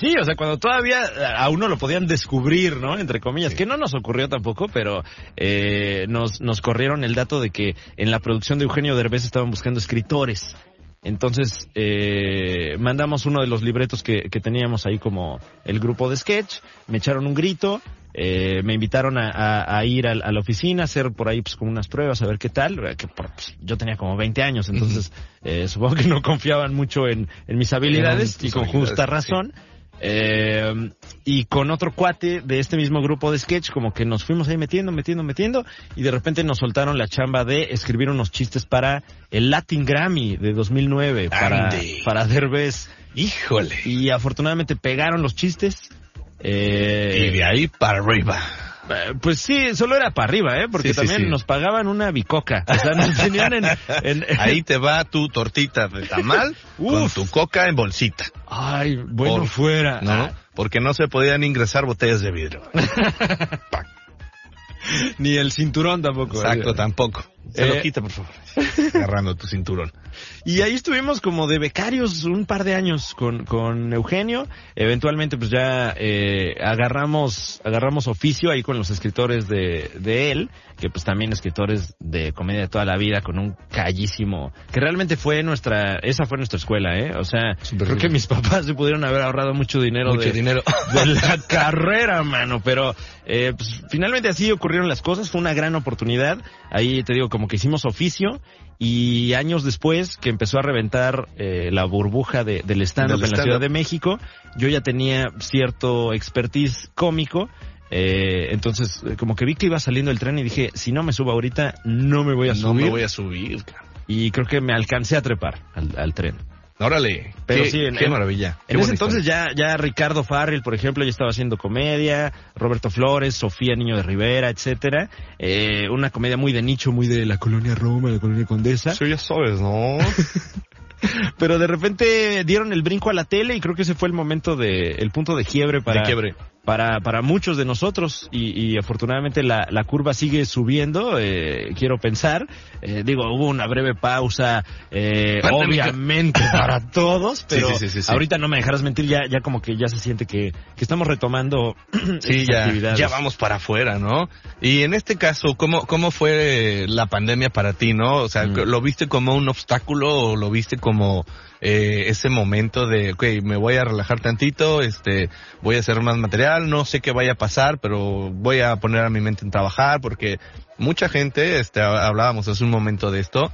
Sí, o sea, cuando todavía a uno lo podían descubrir, ¿no? Entre comillas, Sí. que no nos ocurrió tampoco, pero eh, nos, nos corrieron el dato de que en la producción de Eugenio Derbez estaban buscando escritores. Entonces, eh, mandamos uno de los libretos que, que teníamos ahí como el grupo de sketch, me echaron un grito, eh, me invitaron a, a- a ir a, a la oficina, a hacer por ahí pues como unas pruebas, a ver qué tal, eh, que pues, yo tenía como 20 años, entonces eh, supongo que no confiaban mucho en, en mis habilidades y con justa sí. Eh, y con otro cuate de este mismo grupo de sketch, como que nos fuimos ahí metiendo, metiendo, metiendo, y de repente nos soltaron la chamba de escribir unos chistes para el Latin Grammy de 2009, para, para Derbez. Híjole. Y afortunadamente pegaron los chistes. Eh, Y de ahí para arriba. Eh, Pues sí, solo era para arriba, ¿eh? Porque Sí, también sí. nos pagaban una bicoca. O sea, nos tenían en... en- Ahí te va tu tortita de tamal con Uf. tu coca en bolsita. Ay, bueno Por- fuera. ¿No? Ah, Porque no se podían ingresar botellas de vidrio. ni el cinturón tampoco. Exacto, tampoco. Se Eh. lo quita, por favor. Agarrando tu cinturón. Y ahí estuvimos como de becarios un par de años con, con Eugenio. Eventualmente pues ya eh, agarramos agarramos oficio ahí con los escritores de, de él, que pues también escritores de comedia de toda la vida con un callísimo, que realmente fue nuestra, esa fue nuestra escuela, ¿eh? O sea, creo bien. que mis papás se pudieron haber ahorrado mucho dinero Mucho de, dinero. de la carrera, mano. Pero eh, pues, finalmente así ocurrieron las cosas. Fue una gran oportunidad. Ahí te digo, como que hicimos oficio. Y años después, que empezó a reventar eh, la burbuja de, del stand-up en la. Ciudad de México, yo ya tenía cierto expertise cómico. eh, entonces, eh, como que vi que iba saliendo el tren y dije, si no me subo ahorita, no me voy a No subir. me voy a subir. Y creo que me alcancé a trepar al, al tren. Órale. Pero qué, sí, en- qué en- maravilla. Qué En ese entonces historia. ya, ya Ricardo Farrell, por ejemplo, ya estaba haciendo comedia, Roberto Flores, Sofía Niño de Rivera, etcétera. Eh, una comedia muy de nicho, muy de la colonia Roma, la colonia Condesa. Eso ya sabes, ¿no? Pero de repente dieron el brinco a la tele y creo que ese fue el momento de, el punto de quiebre para, De quiebre. Para, para muchos de nosotros y, y afortunadamente la, la curva sigue subiendo, eh, quiero pensar. Eh, digo, hubo una breve pausa, eh, obviamente para todos, pero Sí, sí, sí, sí. ahorita no me dejarás mentir, ya, ya como que ya se siente que, que estamos retomando Sí, ya, actividades. ya vamos para afuera, ¿no? Y en este caso, ¿cómo, ¿cómo fue la pandemia para ti, no? O sea, Mm. ¿lo viste como un obstáculo o lo viste como eh, ese momento de, ok, me voy a relajar tantito, este, voy a hacer más material, no sé qué vaya a pasar, pero voy a poner a mi mente en trabajar porque mucha gente, este, ha- hablábamos hace un momento de esto,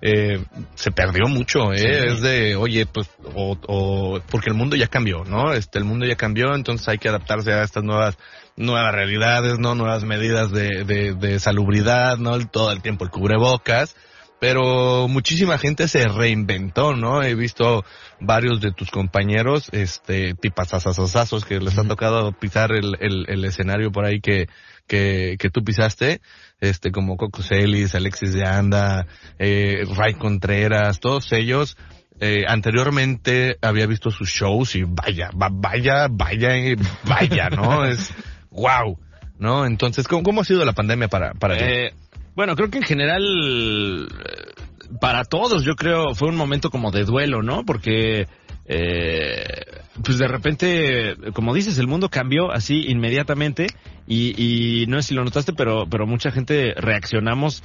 eh, se perdió mucho, ¿eh? Sí. Es de, oye, pues, o, o, porque el mundo ya cambió, ¿no? Este, el mundo ya cambió, entonces hay que adaptarse a estas nuevas, nuevas realidades, ¿no? Nuevas medidas de, de, de salubridad, ¿no? El- Todo el tiempo el cubrebocas. Pero muchísima gente se reinventó, ¿no? He visto varios de tus compañeros, este, tipasasasazazos que les ha tocado pisar el, el, el escenario por ahí que, que, que tú pisaste, este, como Coco Celis, Alexis de Anda, eh, Ray Contreras, todos ellos, eh, anteriormente había visto sus shows y vaya, va- vaya, vaya, eh, vaya, ¿no? Es wow, ¿no? Entonces, ¿cómo, cómo ha sido la pandemia para, para ti? Bueno, creo que en general, eh, para todos, yo creo, fue un momento como de duelo, ¿no? Porque, eh, pues de repente, como dices, el mundo cambió así inmediatamente y, y no sé si lo notaste, pero, pero mucha gente reaccionamos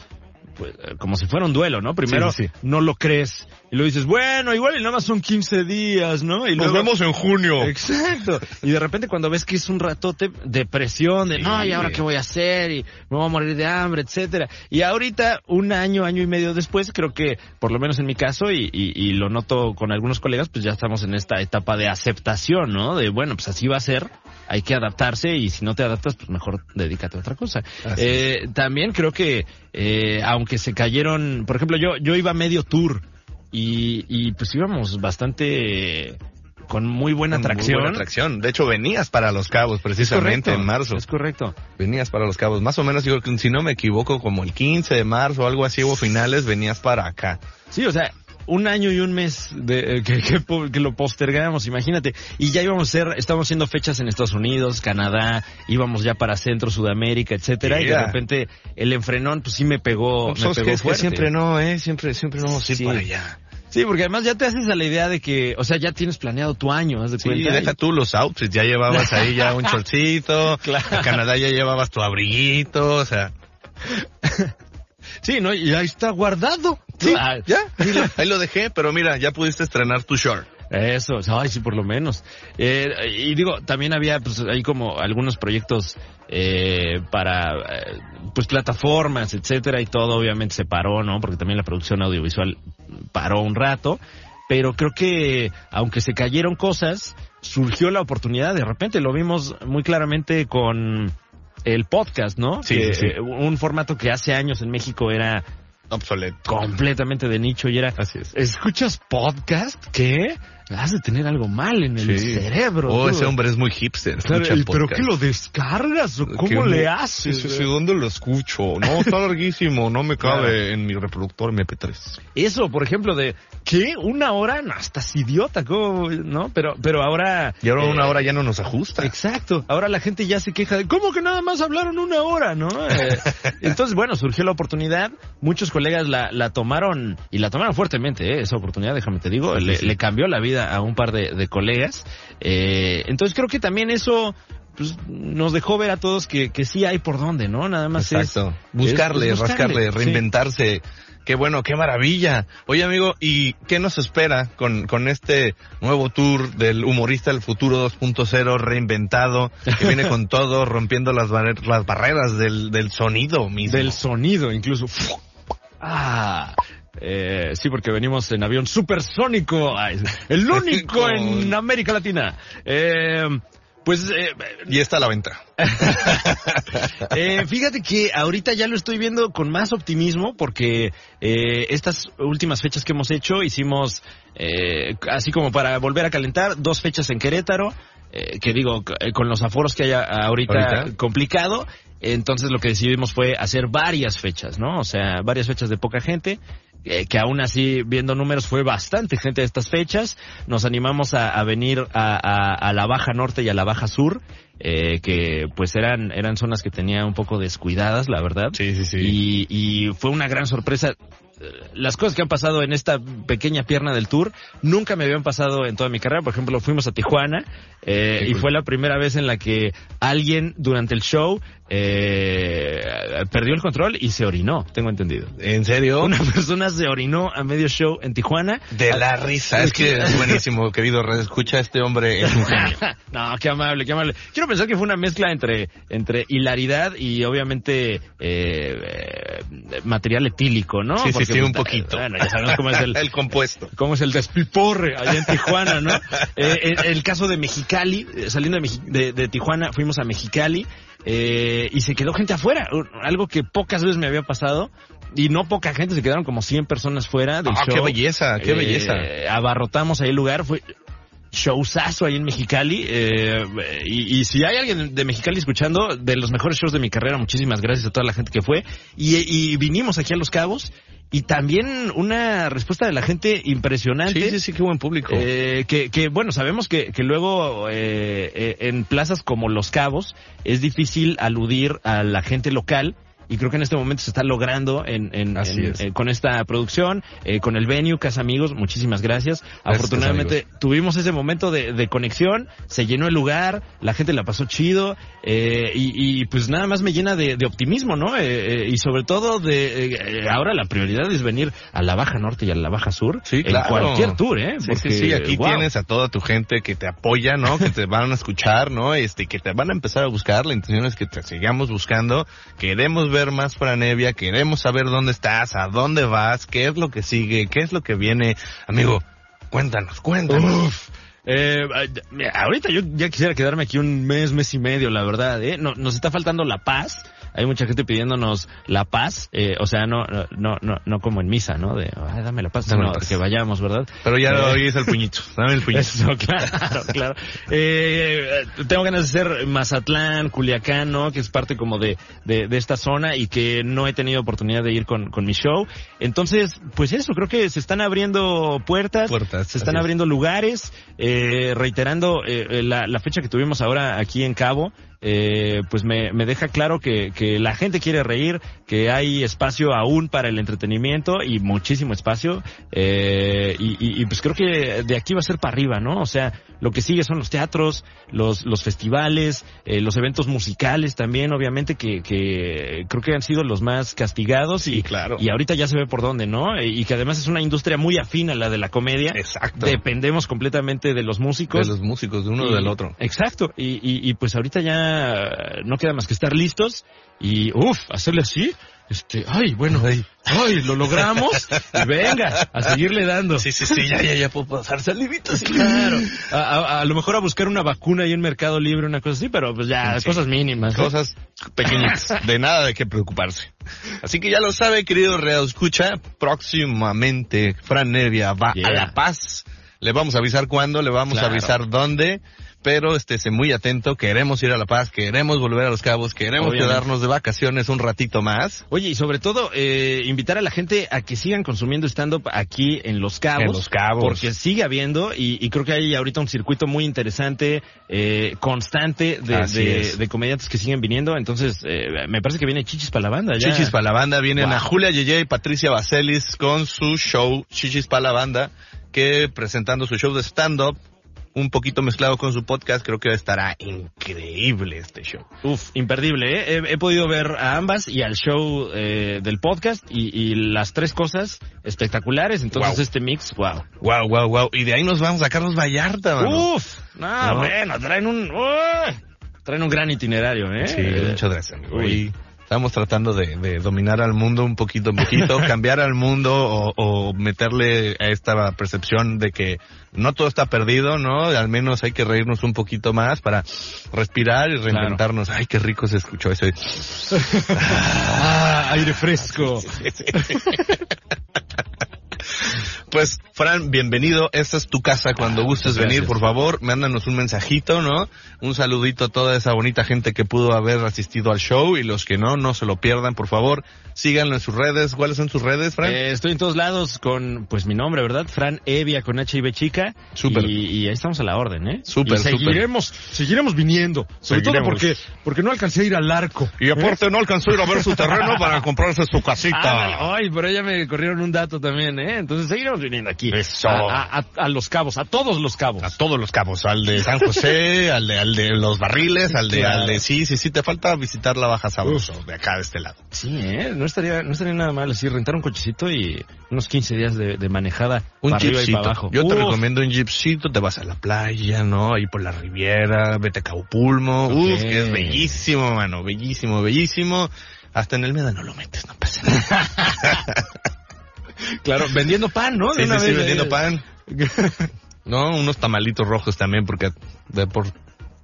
pues, eh, como si fuera un duelo, ¿no? Primero Sí, sí. no lo crees y luego dices, bueno, igual y nada más son 15 días, ¿no? Y Nos luego- vemos en junio. Exacto. Y de repente cuando ves que es un ratote, depresión, de Sí. no, ¿y ahora qué voy a hacer? Y me voy a morir de hambre, etcétera. Y ahorita, un año, año y medio después, creo que, por lo menos en mi caso, y, y, y lo noto con algunos colegas, pues ya estamos en esta etapa de aceptación, ¿no? De, bueno, pues así va a ser, hay que adaptarse y si no te adaptas, pues mejor dedícate a otra cosa. Eh, también creo que, eh, aunque se cayeron, por ejemplo, yo, yo iba a medio tour y, y pues íbamos bastante con muy buena Muy atracción. buena atracción. De hecho, venías para Los Cabos precisamente Correcto, en marzo. Es correcto. Venías para Los Cabos. Más o menos, yo si no me equivoco, como el 15 de marzo o algo así, hubo finales, venías para acá. Sí, o sea, un año y un mes de, eh, que, que que lo postergamos, imagínate. Y ya íbamos a hacer, estábamos haciendo fechas en Estados Unidos, Canadá, íbamos ya para Centro, Sudamérica, etcétera. Y de repente el enfrenón, pues sí me pegó, me Somos pegó que, fuerte. siempre no, ¿eh? Siempre, siempre no vamos a ir Sí. para allá. Sí, porque además ya te haces a la idea de que, o sea, ya tienes planeado tu año, haz de Sí, cuenta. deja tú los outfits. Ya llevabas ahí ya un shortcito. Claro. A Canadá ya llevabas tu abriguito, o sea. Sí, ¿no? Y ahí está guardado. Sí, Ah, ya. Ahí lo, ahí lo dejé, pero mira, ya pudiste estrenar tu short. Eso, ay, sí, por lo menos. Eh, y digo, también había, pues, ahí como algunos proyectos eh, para, eh, pues, plataformas, etcétera, y todo obviamente se paró, ¿no? Porque también la producción audiovisual paró un rato. Pero creo que, aunque se cayeron cosas, surgió la oportunidad. De repente lo vimos muy claramente con el podcast, ¿no? Sí, Que, sí, sí. eh, un formato que hace años en México era Obsoleto. completamente de nicho y era Así es. ¿Escuchas podcast? ¿Qué? Has de tener algo mal en el Sí. cerebro. Oh, tú. ese hombre es muy hipster. Claro, escucha ¿y ¿Pero qué lo descargas o ¿Qué cómo le haces? Sí, sí, ¿dónde lo escucho? No, está larguísimo, no me cabe en mi reproductor MP3. Eso, por ejemplo, de ¿qué? ¿Una hora? No, estás idiota, ¿cómo? ¿no? Pero, pero ahora... Y ahora eh, una hora ya no nos ajusta. Exacto. Ahora la gente ya se queja de ¿cómo que nada más hablaron una hora, no? Eh, entonces, bueno, surgió la oportunidad. Muchos colegas la, la tomaron y la tomaron fuertemente, ¿eh? esa oportunidad, déjame te digo. Le cambió la vida a un par de, de colegas. Eh, entonces creo que también eso pues, nos dejó ver a todos que, que sí hay por dónde, ¿no? Nada más es-. Buscarle, es buscarle, rascarle, sí. reinventarse. Qué bueno, qué maravilla. Oye, amigo, ¿y qué nos espera con, con este nuevo tour del humorista del futuro 2.0 reinventado, que viene con todo, rompiendo las, barre- las barreras del, del sonido mismo? Del sonido, incluso. Ah, eh, sí, porque venimos en avión supersónico. El único en América Latina. Eh, pues, eh, Y está la venta. eh, fíjate que ahorita ya lo estoy viendo con más optimismo porque eh, estas últimas fechas que hemos hecho hicimos, eh, así como para volver a calentar, dos fechas en Querétaro, eh, que digo, eh, con los aforos que hay Ahorita. complicado, entonces lo que decidimos fue hacer varias fechas, ¿no? O sea, varias fechas de poca gente. Eh, que aún así, viendo números, fue bastante gente de estas fechas. Nos animamos a, a venir a, a- a la Baja Norte y a la Baja Sur, eh, que pues eran, eran zonas que tenía un poco descuidadas, la verdad. Sí, sí, sí. Y, y fue una gran sorpresa. Eh, Las cosas que han pasado en esta pequeña pierna del tour nunca me habían pasado en toda mi carrera. Por ejemplo, fuimos a Tijuana eh, y cool. fue la primera vez en la que alguien durante el show eh, perdió el control y se orinó, tengo entendido. ¿En serio? Una persona se orinó a medio show en Tijuana. De la risa. Es que es buenísimo, querido. Escucha este hombre, es un genio. no, qué amable, qué amable. Quiero pensar que fue una mezcla entre, entre hilaridad y obviamente eh, eh, material etílico, ¿no? Sí, sí, Porque, sí, un poquito. Bueno, ya sabemos cómo es el, el compuesto. cómo es el despiporre allá en Tijuana, ¿no? Eh, el, caso de Mexicali, eh, saliendo de, de- de Tijuana, fuimos a Mexicali eh, y se quedó gente afuera, algo que pocas veces me había pasado. Y no poca gente, se quedaron como 100 personas fuera del Ah, show. qué belleza, qué Eh, belleza. Abarrotamos ahí el lugar, fue showzazo ahí en Mexicali. eh, y, y si hay alguien de Mexicali escuchando, de los mejores shows de mi carrera, muchísimas gracias a toda la gente que fue. Y, y vinimos aquí a Los Cabos. Y también una respuesta de la gente impresionante. Sí, sí, sí, qué buen público. Eh, que, que, bueno, sabemos que, que luego eh, eh, en plazas como Los Cabos es difícil aludir a la gente local y creo que en este momento se está logrando en, en- Así en- es. eh, con esta producción, eh, con el venue, Casa Amigos, muchísimas gracias. Afortunadamente tuvimos ese momento de, de conexión, se llenó el lugar, la gente la pasó chido eh, y, y, pues nada más me llena de, de optimismo, ¿no? Eh, eh, y sobre todo de ahora la prioridad es venir a la Baja Norte y a la Baja Sur Sí, en claro. cualquier tour, ¿eh? Sí, Porque, sí, sí, aquí wow. tienes a toda tu gente que te apoya, ¿no? Que te van a escuchar, ¿no? Este, que te van a empezar a buscar. La intención es que te sigamos buscando. Queremos ver más para Nevia, queremos saber dónde estás, a dónde vas, qué es lo que sigue, qué es lo que viene. Amigo, cuéntanos, cuéntanos. Uf. Eh, ahorita yo ya quisiera quedarme aquí un mes, mes y medio, la verdad, ¿eh? No, nos está faltando la paz. Hay mucha gente pidiéndonos la paz, eh, o sea, no, no, no, no como en misa, ¿no? De, "Ay, dame la paz, Dame la sino paz. que vayamos, ¿verdad? Pero ya Eh, hoy es el puñito, dame el puñito. Eso, claro, claro. Eh, tengo ganas de ser Mazatlán, Culiacán, ¿no? Que es parte como de, de, de esta zona y que no he tenido oportunidad de ir con, con mi show. Entonces, pues eso, creo que se están abriendo puertas, Puertas, se están es. abriendo lugares, eh, reiterando eh, eh, la, la fecha que tuvimos ahora aquí en Cabo. Eh, pues me, me deja claro que, que la gente quiere reír, que hay espacio aún para el entretenimiento y muchísimo espacio. Eh, y, y- y, pues creo que de aquí va a ser para arriba, ¿no? O sea, lo que sigue son los teatros, los, los festivales, eh, los eventos musicales también, obviamente, que, que creo que han sido los más castigados y, claro. y ahorita ya se ve por dónde, ¿no? Eh, Y que además es una industria muy afín a la de la comedia. Exacto. Dependemos completamente de los músicos. De los músicos, de uno Y- del otro. Exacto. Y, y, y pues ahorita ya no queda más que estar listos y, uff, hacerle así. Este, ay, bueno, ay, lo logramos. y venga, a seguirle dando. Sí, sí, sí, ya, ya, ya puedo pasar salivitas. Claro. A, a- a lo mejor a buscar una vacuna ahí en Mercado Libre, una cosa así, pero pues ya, Sí. cosas mínimas. Cosas pequeñitas, de nada de qué preocuparse. Así que ya lo sabe, querido Real Escucha, próximamente Fran Nevia va Yeah. a La Paz. Le vamos a avisar cuándo, le vamos Claro. a avisar dónde, pero estése muy atento, queremos ir a La Paz, queremos volver a Los Cabos, queremos Obviamente. quedarnos de vacaciones un ratito más. Oye, y sobre todo, eh, invitar a la gente a que sigan consumiendo stand-up aquí en Los Cabos. En Los Cabos. Porque sigue habiendo, y, y creo que hay ahorita un circuito muy interesante, eh, constante de, de, de comediantes que siguen viniendo. Entonces, eh, me parece que viene Chichis para la banda. Ya. Chichis para la banda, vienen Wow. a Julia Yeye y Patricia Baselis con su show Chichis para la banda, que presentando su show de stand-up, un poquito mezclado con su podcast, creo que estará increíble este show. Uf, imperdible, ¿eh? He, he podido ver a ambas y al show eh, del podcast y, y las tres cosas espectaculares. Entonces, Wow. este mix, wow. Wow, wow, wow. Y de ahí nos vamos a Carlos Vallarta, mano. Uf, no, No. bueno, traen un, uy, traen un gran itinerario, ¿eh? Sí, Eh, muchas gracias, amigo. Uy. Estamos tratando de, de dominar al mundo un poquito en poquito, cambiar al mundo o, o meterle a esta percepción de que no todo está perdido, ¿no? Al menos hay que reírnos un poquito más para respirar y reinventarnos. Ay, qué rico se escuchó eso. Ah, aire fresco. Pues, Fran, bienvenido. Esta es tu casa. Cuando gustes muchas venir, por favor, mándanos un mensajito, ¿no? Un saludito a toda esa bonita gente que pudo haber asistido al show y los que no, no se lo pierdan, por favor. Síganlo en sus redes. ¿Cuáles son sus redes, Fran? Eh, estoy en todos lados con, pues, mi nombre, ¿verdad? Fran Evia con H y B chica. Súper. Y, y ahí estamos a la orden, ¿eh? Súper, Y seguiremos, seguiremos viniendo. Sobre todo porque, porque no alcancé a ir al arco. Y aparte no alcanzó a ir a ver su terreno para comprarse su Ah, casita. ay, pero ya me corrieron un dato también, ¿eh? Entonces seguiremos viniendo aquí. Eso. A, a- los cabos, a todos los cabos. A todos los cabos, al de San José, al de, al de los barriles, al de, Claro. al de, sí, sí, sí, te falta visitar la Baja Sabroso, de acá, de este lado. Sí, ¿eh? No estaría, no estaría nada mal así, rentar un cochecito y unos 15 días de, de manejada Un para arriba y jeepcito. para abajo. Yo te recomiendo un jeepcito, te vas a la playa, ¿no? Ahí por la Riviera, vete a Caupulmo. Uf, Ok. que es bellísimo, mano, bellísimo, bellísimo. Hasta en el Meda no lo metes, no pasa nada. Claro, vendiendo pan, ¿no? Sí, sí, vendiendo pan. No, unos tamalitos rojos también, porque de por,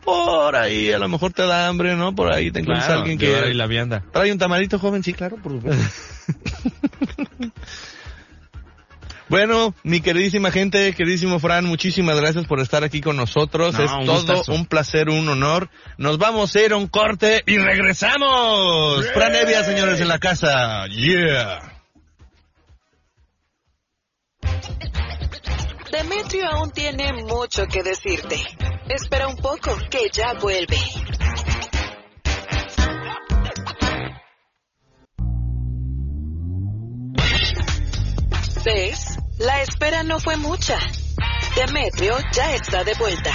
por ahí a lo mejor te da hambre, ¿no? Por ahí te encuentras Claro, alguien que ahí la vianda. trae un tamalito joven, sí, claro, por supuesto. Bueno, mi queridísima gente, queridísimo Fran, muchísimas gracias por estar aquí con nosotros. No, es un todo gustazo. un placer, un honor. Nos vamos a ir a un corte y regresamos. Fran Evia, señores, en la casa. Yeah. Demetrio aún tiene mucho que decirte. Espera un poco, que ya vuelve. ¿Ves? La espera no fue mucha. Demetrio ya está de vuelta.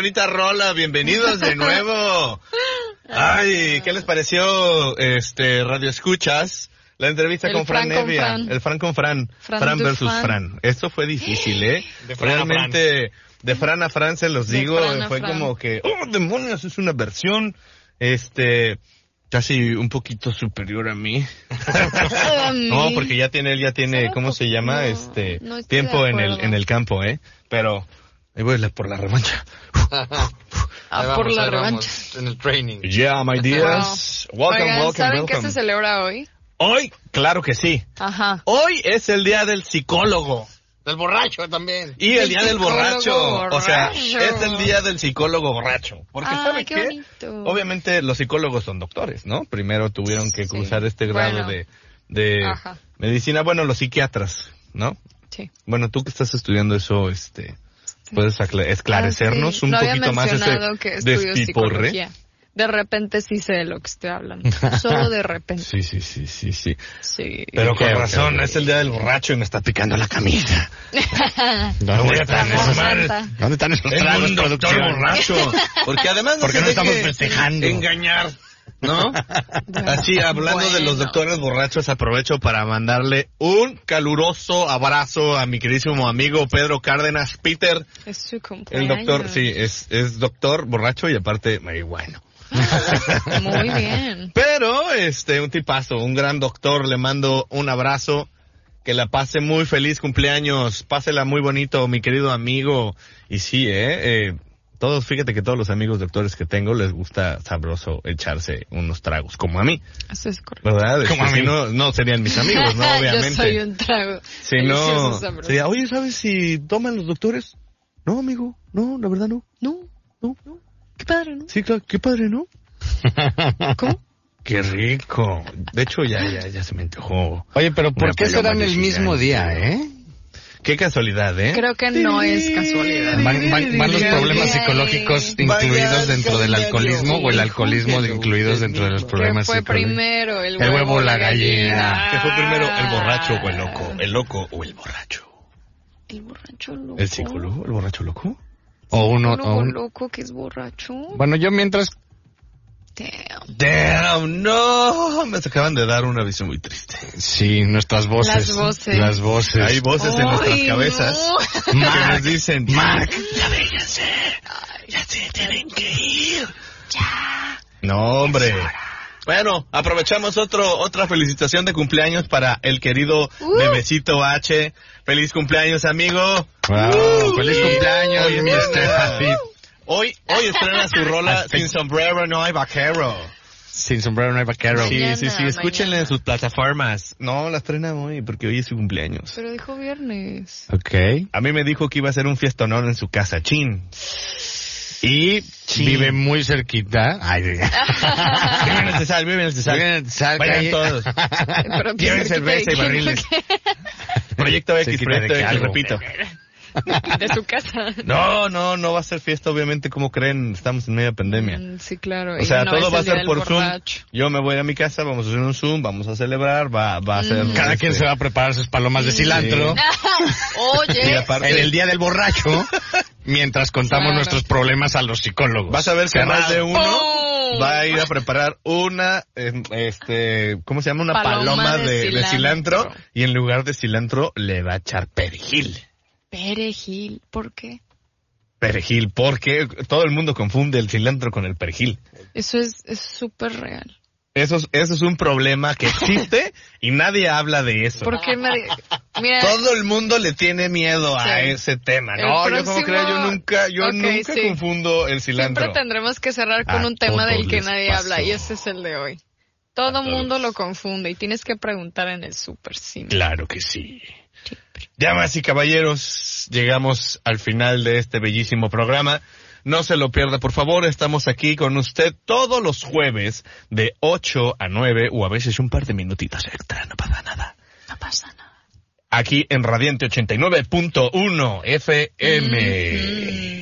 Bonita rola, bienvenidos de nuevo. Ay, ¿qué les pareció este Radio Escuchas? La entrevista El con Fran, Fran con Nevia, Fran. el Fran con Fran, Fran versus Fran. Fran. Esto fue difícil, ¿eh? De Fran a Realmente de Fran a Fran se los De digo, fue Fran. como que, oh, demonios, es una versión este casi un poquito superior a mí. No, porque ya tiene, él ya tiene, ¿cómo se llama? no, Este, no tiempo en el, en el campo, ¿eh? Pero, ahí voy la- por la revancha. Ah, por la revancha. En el training. Yeah, my dears. Welcome, Oigan, welcome, ¿saben qué welcome. se celebra hoy? Hoy, claro que sí. Ajá. Hoy es el día del psicólogo. Del borracho también. Y el El día del borracho. O sea, es el día del psicólogo borracho. Porque Ay, ¿sabe qué qué? Obviamente los psicólogos son doctores, ¿no? Primero tuvieron que Sí. cruzar este grado Bueno. de, de Ajá. medicina. Bueno, los psiquiatras, ¿no? Sí. Bueno, tú que estás estudiando eso, este, ¿Puedes esclarecernos Ah, sí. un no poquito más ese que despiporre? psicología. De repente sí sé de lo que estoy hablando. Solo de repente. Sí, sí, sí, sí, sí. Sí. Pero con razón, es el día del borracho y me está picando la camisa. ¿Dónde están esos. ¿Dónde están esos Es tragos, doctor borracho. Porque además Porque se no estamos festejando. Engañar, ¿no? Así, hablando de los doctores borrachos, aprovecho para mandarle un caluroso abrazo a mi queridísimo amigo Pedro Cárdenas. Peter, Es su el cumpleaños. doctor, sí, es, es doctor borracho y aparte marihuano. Muy bien. Pero, este, un tipazo, un gran doctor, le mando un abrazo, que la pase muy feliz cumpleaños, pásela muy bonito, mi querido amigo. Y sí, eh, eh, todos, fíjate que todos los amigos doctores que tengo les gusta sabroso echarse unos tragos, como a mí, Eso es correcto. ¿verdad? Como a mí. no, no serían mis amigos, ¿no? Obviamente. Yo soy un trago. Si Delicioso, no, sabroso. sería, oye, ¿sabes si toman los doctores? No, amigo, no, la verdad no. No, No. no. Qué padre, ¿no? Sí, claro, qué padre, ¿no? ¿Cómo? Qué rico. De hecho, ya, ya, ya se me antojó. Oye, pero ¿por qué serán el mismo día, eh? Qué casualidad, ¿eh? Creo que no es casualidad. ¿Van, van- van los problemas psicológicos incluidos dentro del alcoholismo o el alcoholismo incluidos dentro de los ¿Qué problemas fue psicológicos? primero? El El huevo, huevo o la gallina. ¿Qué fue primero, el borracho o el loco? ¿El loco o el borracho? El borracho loco. ¿El psicólogo? ¿El borracho loco? O uno, o ¿Psicólogo un- loco que es borracho? Bueno, yo mientras... Damn. Damn, no. Me acaban de dar una visión muy triste. Sí, nuestras voces. Las voces. Las voces. Hay voces en nuestras cabezas no. que nos dicen, Mark. ya vénganse, ya se tienen que ir. Ya. No, hombre. Bueno, aprovechamos otro, otra felicitación de cumpleaños para el querido Uh. Bebecito H. Feliz cumpleaños, amigo. Wow, feliz Y cumpleaños, hoy mi Steffi. Hoy, hoy estrena su rola Sin sombrero no hay vaquero. Sin sombrero no hay vaquero. Sí, Mañana, sí, sí, escúchenle en sus plataformas. No, la estrena hoy porque hoy es su cumpleaños. Pero dijo viernes. Ok. A mí me dijo que iba a ser un fiestonón en su casa, chin. Y vive muy cerquita. Ay, Viven en el Cesal, viven en el Cesal. Viven en el Cesal, Vayan todos. Lleven cerveza y barriles. Proyecto X, Proyecto de X, repito. De su casa. No, no, no va a ser fiesta, obviamente, como creen, estamos en media pandemia. Mm, sí, claro. O sea, no todo va a ser por Zoom. Yo me voy a mi casa, vamos a hacer un Zoom, vamos a celebrar, va, va a ser... Mm. Cada este, quien se va a preparar sus palomas de cilantro. Oye, aparte- En el día del borracho, mientras contamos Claro. nuestros problemas a los psicólogos. Vas a ver que más de uno va a ir a preparar una, eh, este, ¿cómo se llama? Una paloma, Paloma de, de de cilantro. cilantro. y en lugar de cilantro le va a echar perejil. Perejil, ¿por qué? Perejil, porque todo el mundo confunde el cilantro con el perejil. Eso es es súper real. Eso es, eso es un problema que existe y nadie habla de eso. ¿Por qué nadie? Mira, Todo el mundo le tiene miedo a Sí. ese tema. No, yo como creo, yo nunca, yo nunca sí. confundo el cilantro. siempre tendremos que cerrar con A un tema del que nadie pasó. habla y ese es el de hoy. Todo todos. mundo lo confunde y tienes que preguntar en el super cine. Claro que sí. Damas y caballeros, llegamos al final de este bellísimo programa. No se lo pierda, por favor. Estamos aquí con usted todos los jueves de 8 a 9 o a veces un par de minutitos extra, no pasa nada. No pasa nada. Aquí en Radiante 89.1 FM.